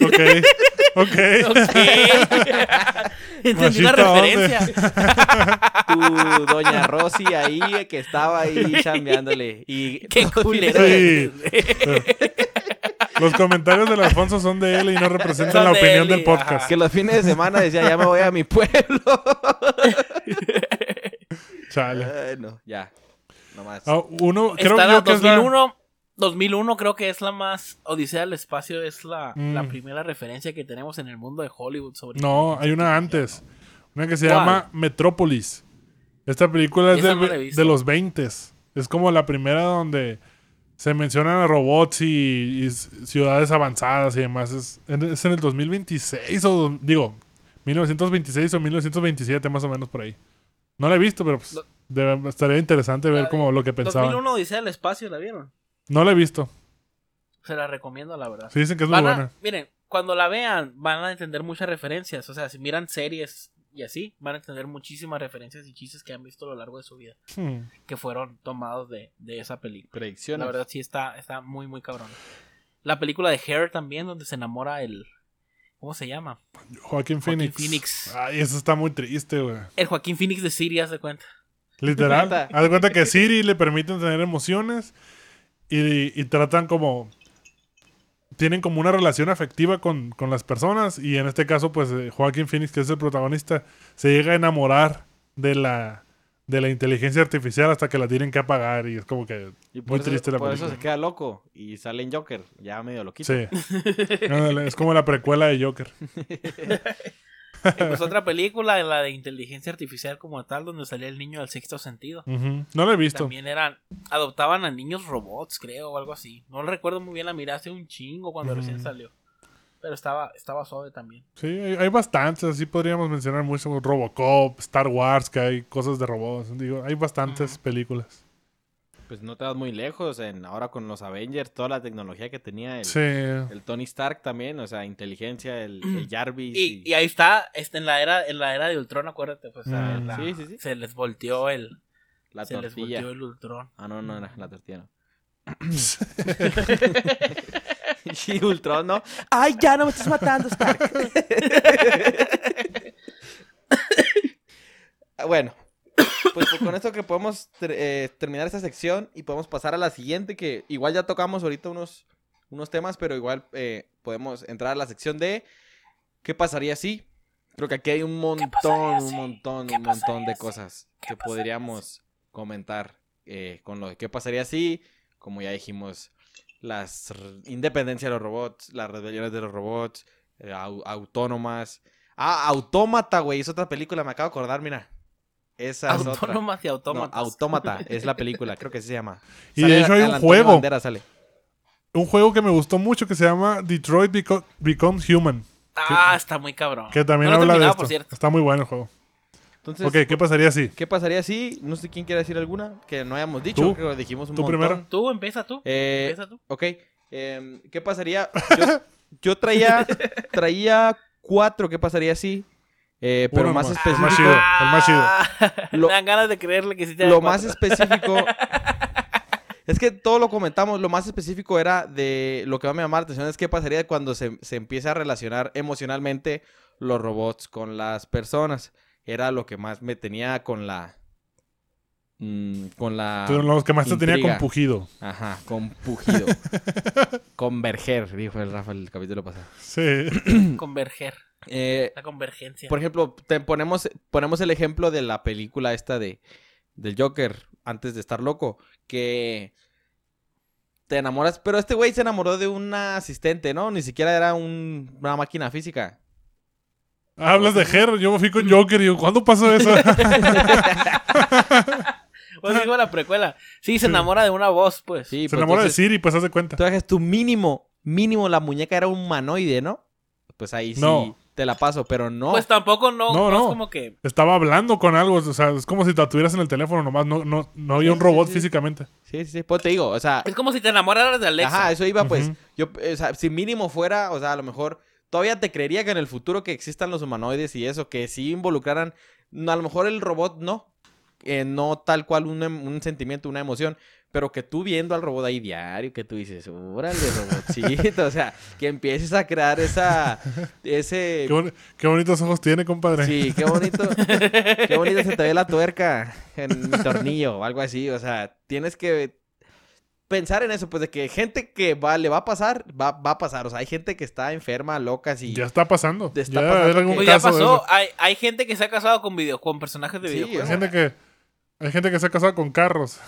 Ok. Ok. Ok. Entendí la referencia. Tu doña Rosy ahí que estaba ahí chambeándole. Y Qué culero. Sí. Los comentarios del Alfonso son de él y no representan Son la de opinión él del podcast. ajá. Que los fines de semana decía, ya me voy a mi pueblo. Chale. Ay, no, ya. Nomás. Ah, uno, creo Está yo la que es la- 2001. 2001 creo que es la más Odisea del espacio es la, Mm. la primera referencia que tenemos en el mundo de Hollywood sobre No, hay una antes. Una que se ¿Cuál? llama Metrópolis. Esta película es de, no de los 20 Es como la primera donde se mencionan a robots y, ciudades avanzadas y demás. Es en, es en el 2026 o, digo, 1926 o 1927 más o menos por ahí. No la he visto, pero pues, debe- estaría interesante ver como lo que pensaban. 2001 Odisea del espacio la vieron. No la he visto. Se la recomiendo la verdad. Sí dicen que es muy a- buena. miren, cuando la vean van a entender muchas referencias. O sea, si miran series y así, van a entender muchísimas referencias y chistes que han visto a lo largo de su vida. Hmm. Que fueron tomados de, de esa película. Predicciones. La verdad sí está, está muy, muy cabrón. La película de Hair también, donde se enamora el... ¿Cómo se llama? Joaquín Joaquín Phoenix. Phoenix. Ay, eso está muy triste, güey. El Joaquín Phoenix de Siri, haz de cuenta. Literal. Haz de cuenta que Siri le permiten tener emociones y, y tratan como. Tienen como una relación afectiva con, con las personas. Y en este caso, pues eh, Joaquín Phoenix, que es el protagonista, se llega a enamorar de la, de la inteligencia artificial hasta que la tienen que apagar. Y es como que. Y muy eso, triste la por eso se queda loco y sale en Joker, ya medio loquito. Sí. Es como la precuela de Joker. Pues otra película, la de inteligencia artificial como tal, donde salía el niño del sexto sentido. No la he visto. También eran, adoptaban a niños robots, creo, o algo así. No recuerdo muy bien, la miré hace un chingo cuando recién salió. Pero estaba, estaba suave también. Sí, hay, hay bastantes, así podríamos mencionar mucho Robocop, Star Wars, que hay cosas de robots. Digo, hay bastantes películas. Pues no te vas muy lejos, en, ahora con los Avengers, toda la tecnología que tenía el, Sí. el Tony Stark también, o sea, inteligencia, el, el Jarvis. Y, y ahí está, este, en la era, en la era de Ultron, acuérdate, pues, Mm. la- Sí, sí, sí. se les volteó el, la se les tortilla. volteó el Ultron. Ah, no, no, era la tortilla, no. y Ultron, ¿no? ¡Ay, ya no me estás matando, Stark! Bueno, pues con esto que podemos eh, terminar esta sección y podemos pasar a la siguiente, que igual ya tocamos ahorita unos, unos temas, pero igual eh, podemos entrar a la sección de ¿qué pasaría si? Creo que aquí hay un montón, un montón, ¿Qué un montón de cosas ¿Qué que podríamos comentar eh, con lo de qué pasaría si, como ya dijimos, las independencia de los robots, las rebeliones de los robots, eh, au- autónomas. Ah, Autómata, güey, es otra película, me acabo de acordar, mira. Esa es otra. Autónomas y No, autómatas. Autómata es la película, creo que se llama. Y de hecho hay un juego. Sale. Un juego que me gustó mucho que se llama Detroit Beco- Becomes Human. ah, está muy cabrón. Que también No habla de esto. por. Está muy bueno el juego. Entonces, ok, ¿qué pasaría si? ¿qué pasaría si? No sé quién quiere decir alguna que no hayamos dicho, Tú. creo que dijimos un Tú montón. primero. Tú, empieza tú. Eh, empieza tú. Ok. em, ¿Qué pasaría? Yo, yo traía, traía cuatro. ¿Qué pasaría si? Eh, pero Uno más nomás, específico. el más chido, el más chido. Ah, Lo- Me dan ganas de creerle que sí te Lo más cuatro. específico. es que todo lo comentamos. Lo más específico era de lo que va a me llamar la atención es qué pasaría cuando se, se empieza a relacionar emocionalmente los robots con las personas. Era lo que más me tenía con la. mm, con la. Los que más te tenía compugido. Ajá, con pujido. Converger, dijo el Rafa el capítulo pasado. Sí. Converger. Eh, La convergencia. por ejemplo, te ponemos, ponemos el ejemplo de la película esta de del Joker, antes de estar loco, que te enamoras, pero este güey se enamoró de una asistente, ¿no? Ni siquiera era un- una máquina física. Hablas de Her, yo me fui con Joker y yo, ¿cuándo pasó eso? Pues digo la precuela. Sí, se enamora de una voz, pues. Sí, Se pues enamora de entonces, Siri, pues haz de cuenta. Tú haces tu mínimo, mínimo la muñeca era un humanoide, ¿no? Pues ahí sí No. Te la paso, pero no. Pues tampoco no, No, no, no. es como que. Estaba hablando con algo, o sea, es como si la tuvieras en el teléfono nomás, no, no, no había Sí, un robot sí. físicamente. Sí, sí, sí, pues te digo, o sea, Es como si te enamoraras de Alexa. Ajá, eso iba, pues. Yo, o sea, si mínimo fuera, o sea, a lo mejor todavía te creería que en el futuro que existan los humanoides y eso, que sí involucraran, no, a lo mejor el robot no, eh, no tal cual un, em- un sentimiento, una emoción, pero que tú viendo al robot ahí diario, que tú dices, órale, robotcito, o sea, que empieces a crear esa, ese... Qué, boni- qué bonitos ojos tiene, compadre. Sí, qué bonito, qué bonito se te ve la tuerca en mi tornillo o algo así, o sea, tienes que pensar en eso, pues de que gente que va, le va a pasar, va, va a pasar, o sea, hay gente que está enferma, loca, así. Ya está pasando. Está ya pasando era algún que- Pues ya pasó. Hay, hay gente que se ha casado con video, con personajes de Sí, Hay videojuegos. gente que, hay gente que se ha casado con carros.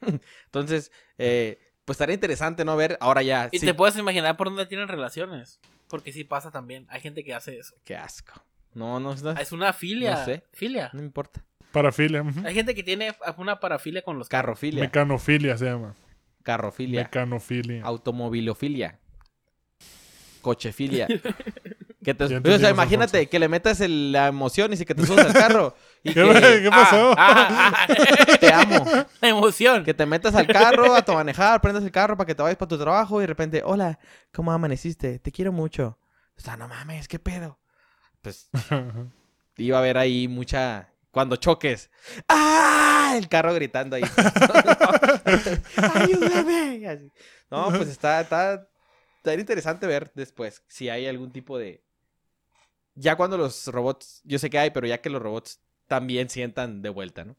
Entonces, eh, pues estaría interesante, ¿no? Ver ahora ya. Y sí, te puedes imaginar por dónde tienen relaciones. Porque sí pasa también. Hay gente que hace eso. Qué asco. No, no, no, Es una filia. No sé. Filia. no importa. Parafilia. Hay gente que tiene una parafilia con los carros. Carrofilia. Mecanofilia se llama. Carrofilia. Mecanofilia. Automobilofilia. Cochefilia. Que te- o sea, imagínate que le metas el- la emoción y si que te subas al carro y ¿Qué, que ¿Qué pasó? Ah, ah, te amo. la emoción. Que te metas al carro a tu manejar, prendas el carro para que te vayas para tu trabajo y de repente, hola, ¿cómo amaneciste? Te quiero mucho. O sea, no mames, ¿qué pedo? Pues iba a haber ahí mucha... Cuando choques. ¡Ah! El carro gritando ahí. ¡Ayúdame! No, pues está, está, está interesante ver después si hay algún tipo de... Ya cuando los robots, yo sé que hay, pero ya que los robots también sientan de vuelta, ¿no?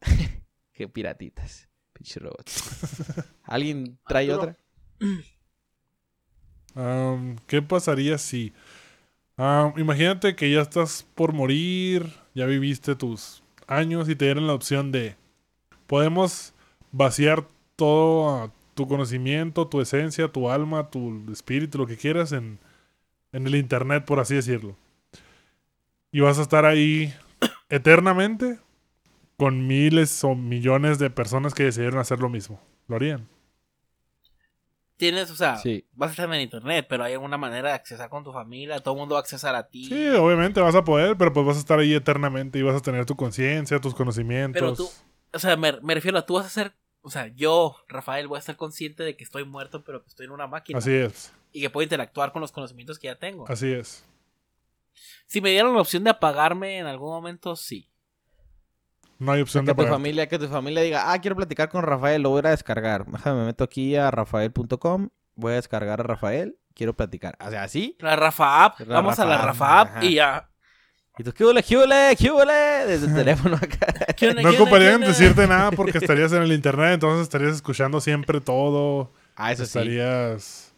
Qué piratitas. Pinche robots. ¿Alguien trae Arturo. otra? Am, ¿Qué pasaría si... am, imagínate que ya estás por morir, ya viviste tus años y te dieran la opción de... Podemos vaciar todo ah, tu conocimiento, tu esencia, tu alma, tu espíritu, lo que quieras en, en el internet, por así decirlo. Y vas a estar ahí eternamente con miles o millones de personas que decidieron hacer lo mismo. ¿Lo harían? Tienes, o sea, Sí. vas a estar en internet, pero hay alguna manera de accesar con tu familia. Todo el mundo va a accesar a ti. Sí, obviamente vas a poder, pero pues vas a estar ahí eternamente y vas a tener tu conciencia, tus conocimientos. Pero tú, o sea, me, me refiero a tú vas a ser, o sea, yo, Rafael, voy a estar consciente de que estoy muerto, pero que estoy en una máquina. Así es, Y que puedo interactuar con los conocimientos que ya tengo. así es. Si me dieran la opción de apagarme en algún momento, sí. No hay opción Que de tu apagar. familia, que tu familia diga, ah, quiero platicar con Rafael, lo voy a ir a descargar. Déjame, me meto aquí a rafael.com, voy a descargar a Rafael, quiero platicar. O sea, así. La Rafa App, La vamos a la Rafa App, Rafa App ajá. y ya. Y tú, ¿qué huele, qué huele, qué huele? Desde el teléfono acá. ¿Qué onda, No ocuparían decirte nada porque estarías en el internet, entonces estarías escuchando siempre todo. Ah, eso sí. estarías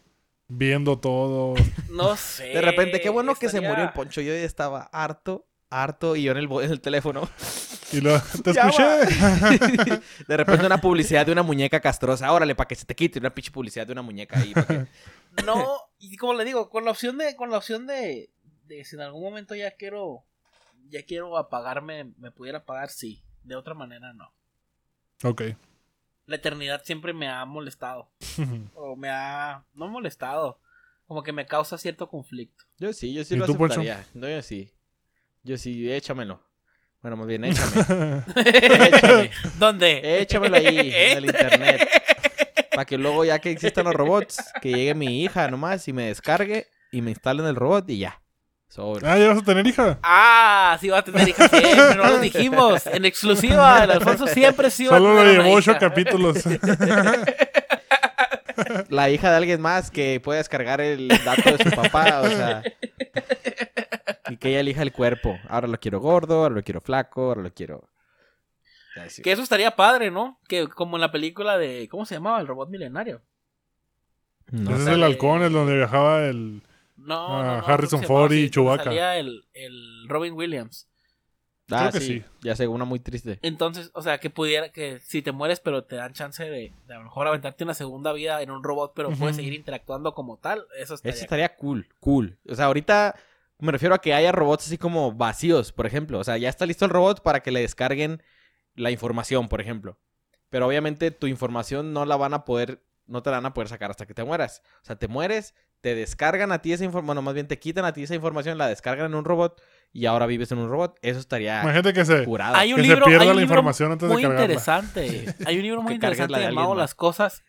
viendo todo. No sé. De repente, qué bueno que se murió el poncho. Yo ya estaba harto, harto, y yo en el, bo- en el teléfono. Y lo, te escuché. De repente una publicidad de una muñeca castrosa. Órale, para que se te quite una pinche publicidad de una muñeca ahí. que- No, y como le digo, con la opción de, con la opción de, de si en algún momento ya quiero, ya quiero apagarme, me pudiera apagar, sí. De otra manera, no. ok. La eternidad siempre me ha molestado. O me ha, no molestado. Como que me causa cierto conflicto. Yo sí, yo sí ¿Y lo tú, Poncho? aceptaría. No, yo sí. Yo sí, échamelo. Bueno, más bien, échame. Échame. ¿Dónde? Échamelo ahí, en el internet. Para que luego, ya que existan los robots, que llegue mi hija nomás y me descargue y me instalen el robot y ya. Sobre. ah, ya vas a tener hija. Ah, sí va a tener hija siempre, no lo dijimos. En exclusiva, el Alfonso siempre sí va a Solo tener lo una llevó ocho capítulos. La hija de alguien más que pueda descargar el dato de su papá, o sea. Y que ella elija el cuerpo. Ahora lo quiero gordo, ahora lo quiero flaco, ahora lo quiero. Que eso estaría padre, ¿no? Que como en la película de. ¿Cómo se llamaba? El robot milenario. No Ese es el halcón, el donde viajaba el. No, Ah, no, no, Harrison ¿cómo se llamaba? Ford y Chewbacca. Salía el, el Robin Williams. Ah, Creo que sí. sí. Ya sé, una muy triste. Entonces, o sea, que pudiera, que si te mueres, pero te dan chance de, de a lo mejor aventarte una segunda vida en un robot, pero Ujú. puedes seguir interactuando como tal. Eso estaría. Eso estaría cool, cool. O sea, ahorita me refiero a que haya robots así como vacíos, por ejemplo. O sea, ya está listo el robot para que le descarguen la información, por ejemplo. Pero obviamente tu información no la van a poder, no te la van a poder sacar hasta que te mueras. O sea, te mueres, te descargan a ti esa información, bueno, más bien te quitan a ti esa información, la descargan en un robot y ahora vives en un robot. Eso estaría Imagínate que se, curado. Hay un que se libro, pierda hay un la libro información antes de muy cargarla. interesante. Hay un libro muy interesante la de alguien llamado. Las cosas,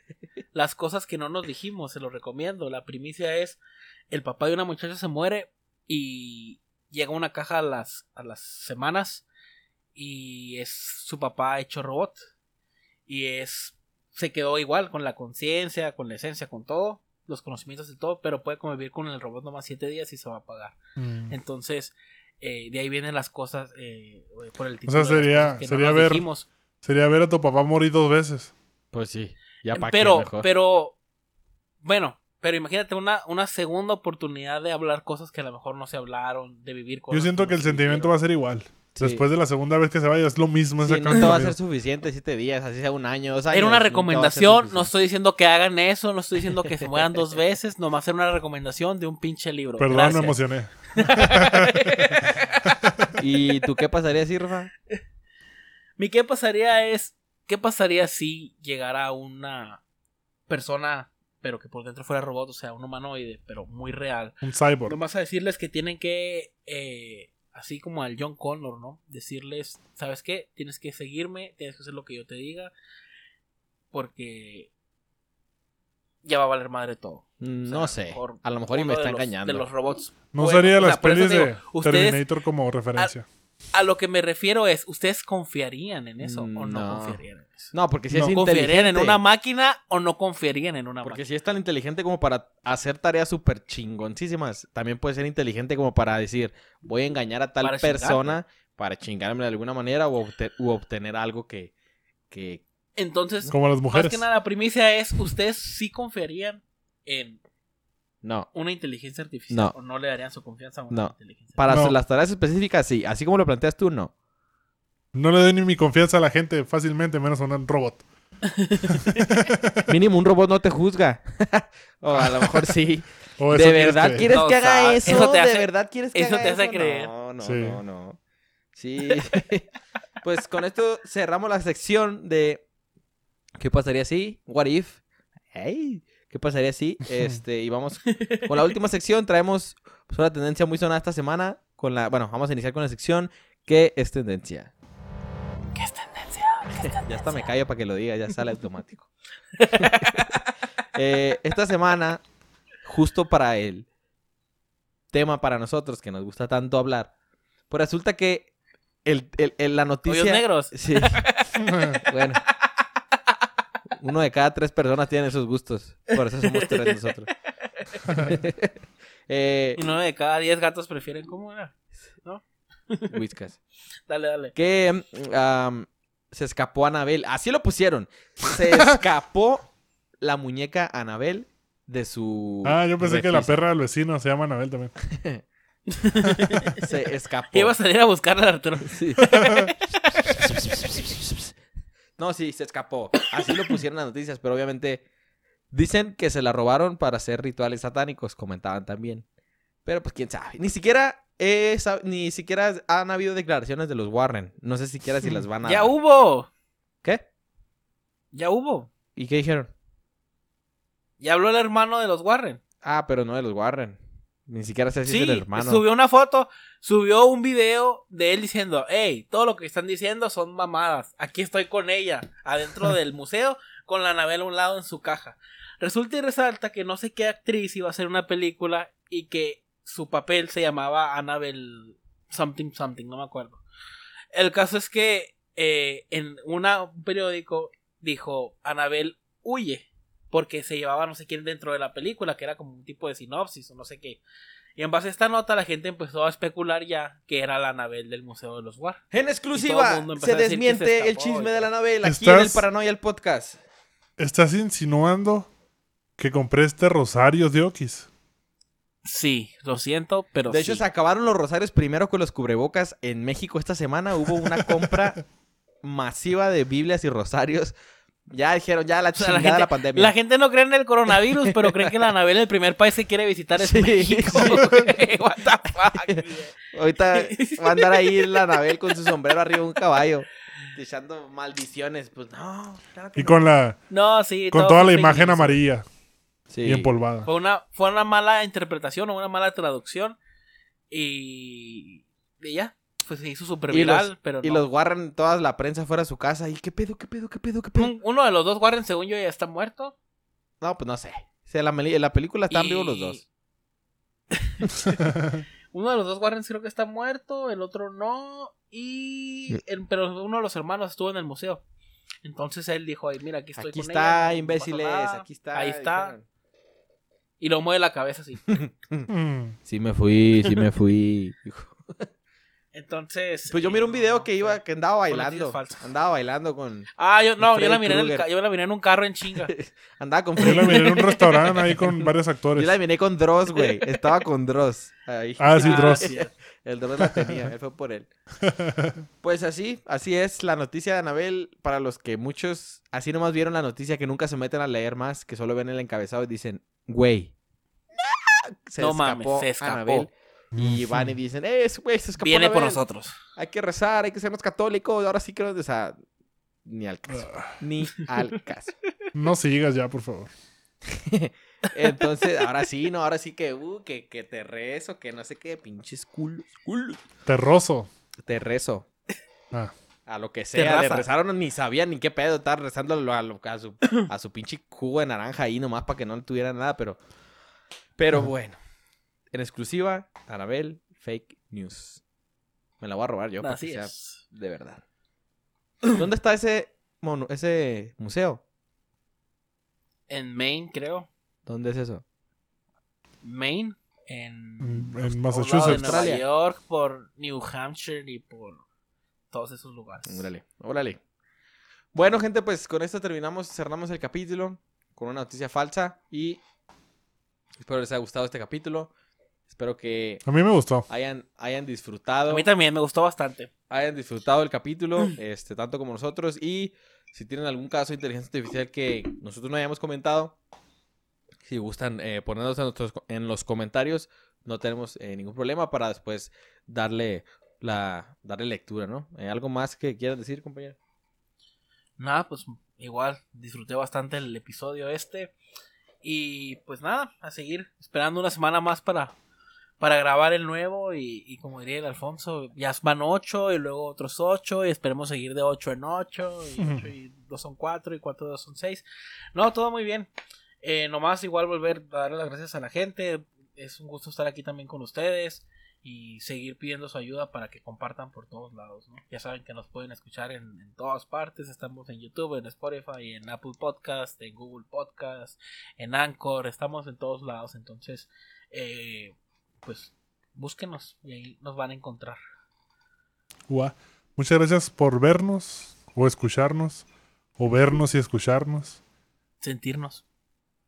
las cosas que no nos dijimos. Se lo recomiendo. La primicia es el papá de una muchacha se muere y llega una caja a las, a las semanas y es su papá hecho robot. Y es se quedó igual con la conciencia, con la esencia, con todo, los conocimientos y todo, pero puede convivir con el robot nomás siete días y se va a apagar. Mm. Entonces, eh, de ahí vienen las cosas eh, por el O título. sea, de las sería, que no sería nos ver, dijimos. sería ver a tu papá morir dos veces. Pues sí. Ya para pero, pero, bueno, pero imagínate una, una segunda oportunidad de hablar cosas que a lo mejor no se hablaron, de vivir cosas. Yo siento que no el se sentimiento va a ser igual. Sí. Después de la segunda vez que se vaya, es lo mismo. Sí, no te va a ser suficiente siete días, así sea un año, dos años. Era una recomendación, no estoy diciendo que hagan eso, no estoy diciendo que se mueran dos veces, nomás era una recomendación de un pinche libro. Perdón, Gracias. me emocioné. ¿Y tú qué pasaría si, Rafa? Mi qué pasaría es, ¿qué pasaría si llegara una persona, pero que por dentro fuera robot, o sea, un humanoide, pero muy real? Un cyborg. Nomás a decirles que tienen que, eh, así como al John Connor, ¿no? Decirles, ¿sabes qué? Tienes que seguirme, tienes que hacer lo que yo te diga, porque ya va a valer madre todo. O sea, No sé. A lo mejor y me está los- engañando. De los robots. No Bueno, sería o sea, pelis digo, de ustedes- Terminator como referencia. A lo que me refiero es, ¿ustedes confiarían en eso Mm, o no, no. confiarían en eso? No, porque si No. es ¿Confiarían en inteligente. una máquina o no confiarían en una Porque máquina? si es tan inteligente como para hacer tareas súper chingoncísimas, también puede ser inteligente como para decir, voy a engañar a tal Para persona para chingarme de alguna manera o obte- u obtener algo que, que... Entonces, Como las más mujeres. que nada, la primicia es, ¿ustedes sí confiarían en No. una inteligencia artificial No. o no le darían su confianza a una No. inteligencia Para No. las tareas específicas, sí. Así como lo planteas tú, no. No le doy ni mi confianza a la gente fácilmente, menos a un robot. Mínimo un robot no te juzga. o a lo mejor sí. O eso ¿De verdad creer. quieres No, que o sea, haga eso? eso te ¿De verdad quieres que eso haga te hace eso? creer. No, no, Sí. no, no. Sí. pues con esto cerramos la sección de ¿Qué pasaría si? What if? Hey, ¿qué pasaría si? Este, y vamos con la última sección. Traemos pues, una tendencia muy sonada esta semana. Con la, bueno, vamos a iniciar con la sección ¿Qué es tendencia? ¿Qué es tendencia? Ya hasta me callo para que lo diga, ya sale automático. Eh, esta semana, justo para el tema para nosotros que nos gusta tanto hablar, pues resulta que el, el- el- la noticia... Negros. Sí, bueno. Uno de cada tres personas tiene esos gustos. Por eso somos tres nosotros. eh, Y nueve de cada diez gatos prefieren cómo era. Whiskas. Dale, dale. que am, se escapó Anabel. Así lo pusieron. Se escapó la muñeca Anabel de su. Ah, yo pensé que la perra del vecino se llama Anabel también. Se escapó. Iba a salir a buscarla, Arturo. Sí. No, sí, se escapó. Así lo pusieron las noticias, pero obviamente dicen que se la robaron para hacer rituales satánicos, comentaban también. Pero pues quién sabe. Ni siquiera sab- ni siquiera han habido declaraciones de los Warren. No sé siquiera si las van a. Ya hubo. ¿Qué? Ya hubo. ¿Y qué dijeron? Ya habló el hermano de los Warren. Ah, pero no de los Warren. Ni siquiera sé si Sí, es el hermano. subió una foto, subió un video de él diciendo, hey, todo lo que están diciendo son mamadas. Aquí estoy con ella, adentro del museo, con la Anabel a un lado en su caja. Resulta y resalta que no sé qué actriz iba a hacer una película y que su papel se llamaba Annabel something something, no me acuerdo. El caso es que eh, en una, un periódico dijo, Anabel huye, porque se llevaba no sé quién dentro de la película, que era como un tipo de sinopsis o no sé qué. Y en base a esta nota la gente empezó a especular ya que era la Anabel del Museo de los War. En exclusiva, se desmiente el chisme de la novela aquí en el Paranoia el podcast. ¿Estás insinuando que compré este rosario de Okis? Sí, lo siento, pero De hecho, sí. se acabaron los rosarios primero con los cubrebocas en México esta semana. Hubo una compra masiva de Biblias y rosarios. Ya dijeron, ya la O sea, chingada la, gente, la pandemia. la gente no cree en el coronavirus, pero creen que la Anabel el primer país que quiere visitar es Sí, México. sí. What the fuck? Ahorita va a andar ahí la Anabel con su sombrero arriba de un caballo. Echando maldiciones. Pues no, claro que Y no. con la No, sí. con toda la imagen amarilla Sí. y empolvada. Fue una, fue una mala interpretación o una mala traducción. Y, y ya. Pues se hizo súper Y viral, los, pero y no. los guarran toda la prensa fuera de su casa. ¿Y qué pedo, qué pedo, qué pedo, qué pedo? Un- Uno de los dos Warren, según yo, ya está muerto. No, pues no sé. O sea, la, meli- en la película están Y- vivos los dos. Uno de los dos Warren creo que está muerto, el otro no. y el- pero uno de los hermanos estuvo en el museo. Entonces él dijo, "Ay, mira, aquí estoy Aquí con está, ella, imbéciles. nada". Aquí está. Ahí está. dijeron. Y lo mueve la cabeza así. Sí me fui, sí me fui. Entonces. Pues yo miré un video no que iba, que andaba bailando. Andaba bailando con. Ah, yo no, yo la, miré en el yo la miré en un carro en chinga. Andaba con Yo la miré en un restaurante ahí con varios actores. Yo la miré con Dross, güey. Estaba con Dross. Ahí. Ah, sí, Ah, Dross. sí. El Dross la tenía, él fue por él. Pues así, así es la noticia de Anabel. Para los que muchos así nomás vieron la noticia, que nunca se meten a leer más, que solo ven el encabezado y dicen, güey. ¡no! Se No escapó mames, se escapó. Anabel. Y van y dicen, eh, ese güey se escapó. Viene por nosotros. Hay que rezar, hay que sernos católicos. Ahora sí creo, o sea, ni al caso. Ni al caso. No sigas ya, por favor. Entonces, ahora sí, no, ahora sí que, uh, que, que te rezo, que no sé qué, pinches culos, culos. Terroso. Te rezo. Ah. A lo que sea, le rezaron ni sabían ni qué pedo, estaba rezando a, lo- a lo- a su, a su pinche jugo de naranja ahí nomás para que no tuviera nada, pero, pero bueno. En exclusiva, Anabel, fake news. Me la voy a robar yo para Así que sea es. de verdad. ¿Dónde está ese, mono, ese museo? En Maine, creo. ¿Dónde es eso? Maine. En, En- en por lado de Massachusetts. Nueva Australia. York, por New Hampshire y por todos esos lugares. Órale, órale. Bueno, gente, pues con esto terminamos, cerramos el capítulo con una noticia falsa y espero les haya gustado este capítulo. Espero que A mí me gustó. hayan, hayan disfrutado, A mí también me gustó bastante. hayan disfrutado el capítulo, este, tanto como nosotros. Y si tienen algún caso de inteligencia artificial que nosotros no hayamos comentado, si gustan eh, ponernos en, nuestros- en los comentarios, no tenemos eh, ningún problema para después darle la darle lectura, ¿no? Eh, ¿Algo más que quieran decir, compañero? Nada, pues igual disfruté bastante el episodio este. Y pues nada, a seguir esperando una semana más para, para grabar el nuevo. Y, y como diría el Alfonso, ya van ocho y luego otros ocho. Y esperemos seguir de ocho en ocho. Y ocho y dos son cuatro y cuatro y dos son seis. No, todo muy bien. Eh, nomás igual volver a darle las gracias a la gente. Es un gusto estar aquí también con ustedes. Y seguir pidiendo su ayuda para que compartan por todos lados. ¿no? Ya saben que nos pueden escuchar en, en todas partes. Estamos en YouTube, en Spotify, en Apple Podcast, en Google Podcast, en Anchor. Estamos en todos lados. Entonces, eh, pues búsquenos y ahí nos van a encontrar. Ua. Muchas gracias por vernos o escucharnos. O vernos y escucharnos. Sentirnos.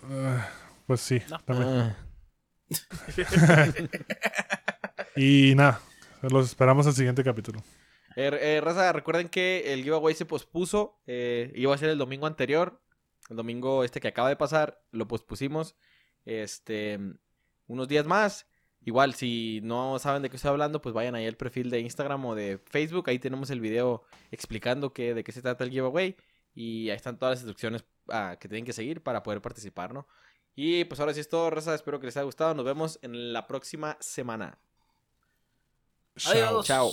Ah, pues sí, No. también. Ah. Y nada, los esperamos al siguiente capítulo. Eh, eh, raza, recuerden que el giveaway se pospuso. eh, iba a ser el domingo anterior. El domingo este que acaba de pasar, lo pospusimos. Este, unos días más. Igual, si no saben de qué estoy hablando, pues vayan ahí al perfil de Instagram o de Facebook. Ahí tenemos el video explicando que, de qué se trata el giveaway. Y ahí están todas las instrucciones ah, que tienen que seguir para poder participar, ¿no? Y pues ahora sí es todo, raza. Espero que les haya gustado. Nos vemos en la próxima semana. Chao. Adiós. Chao.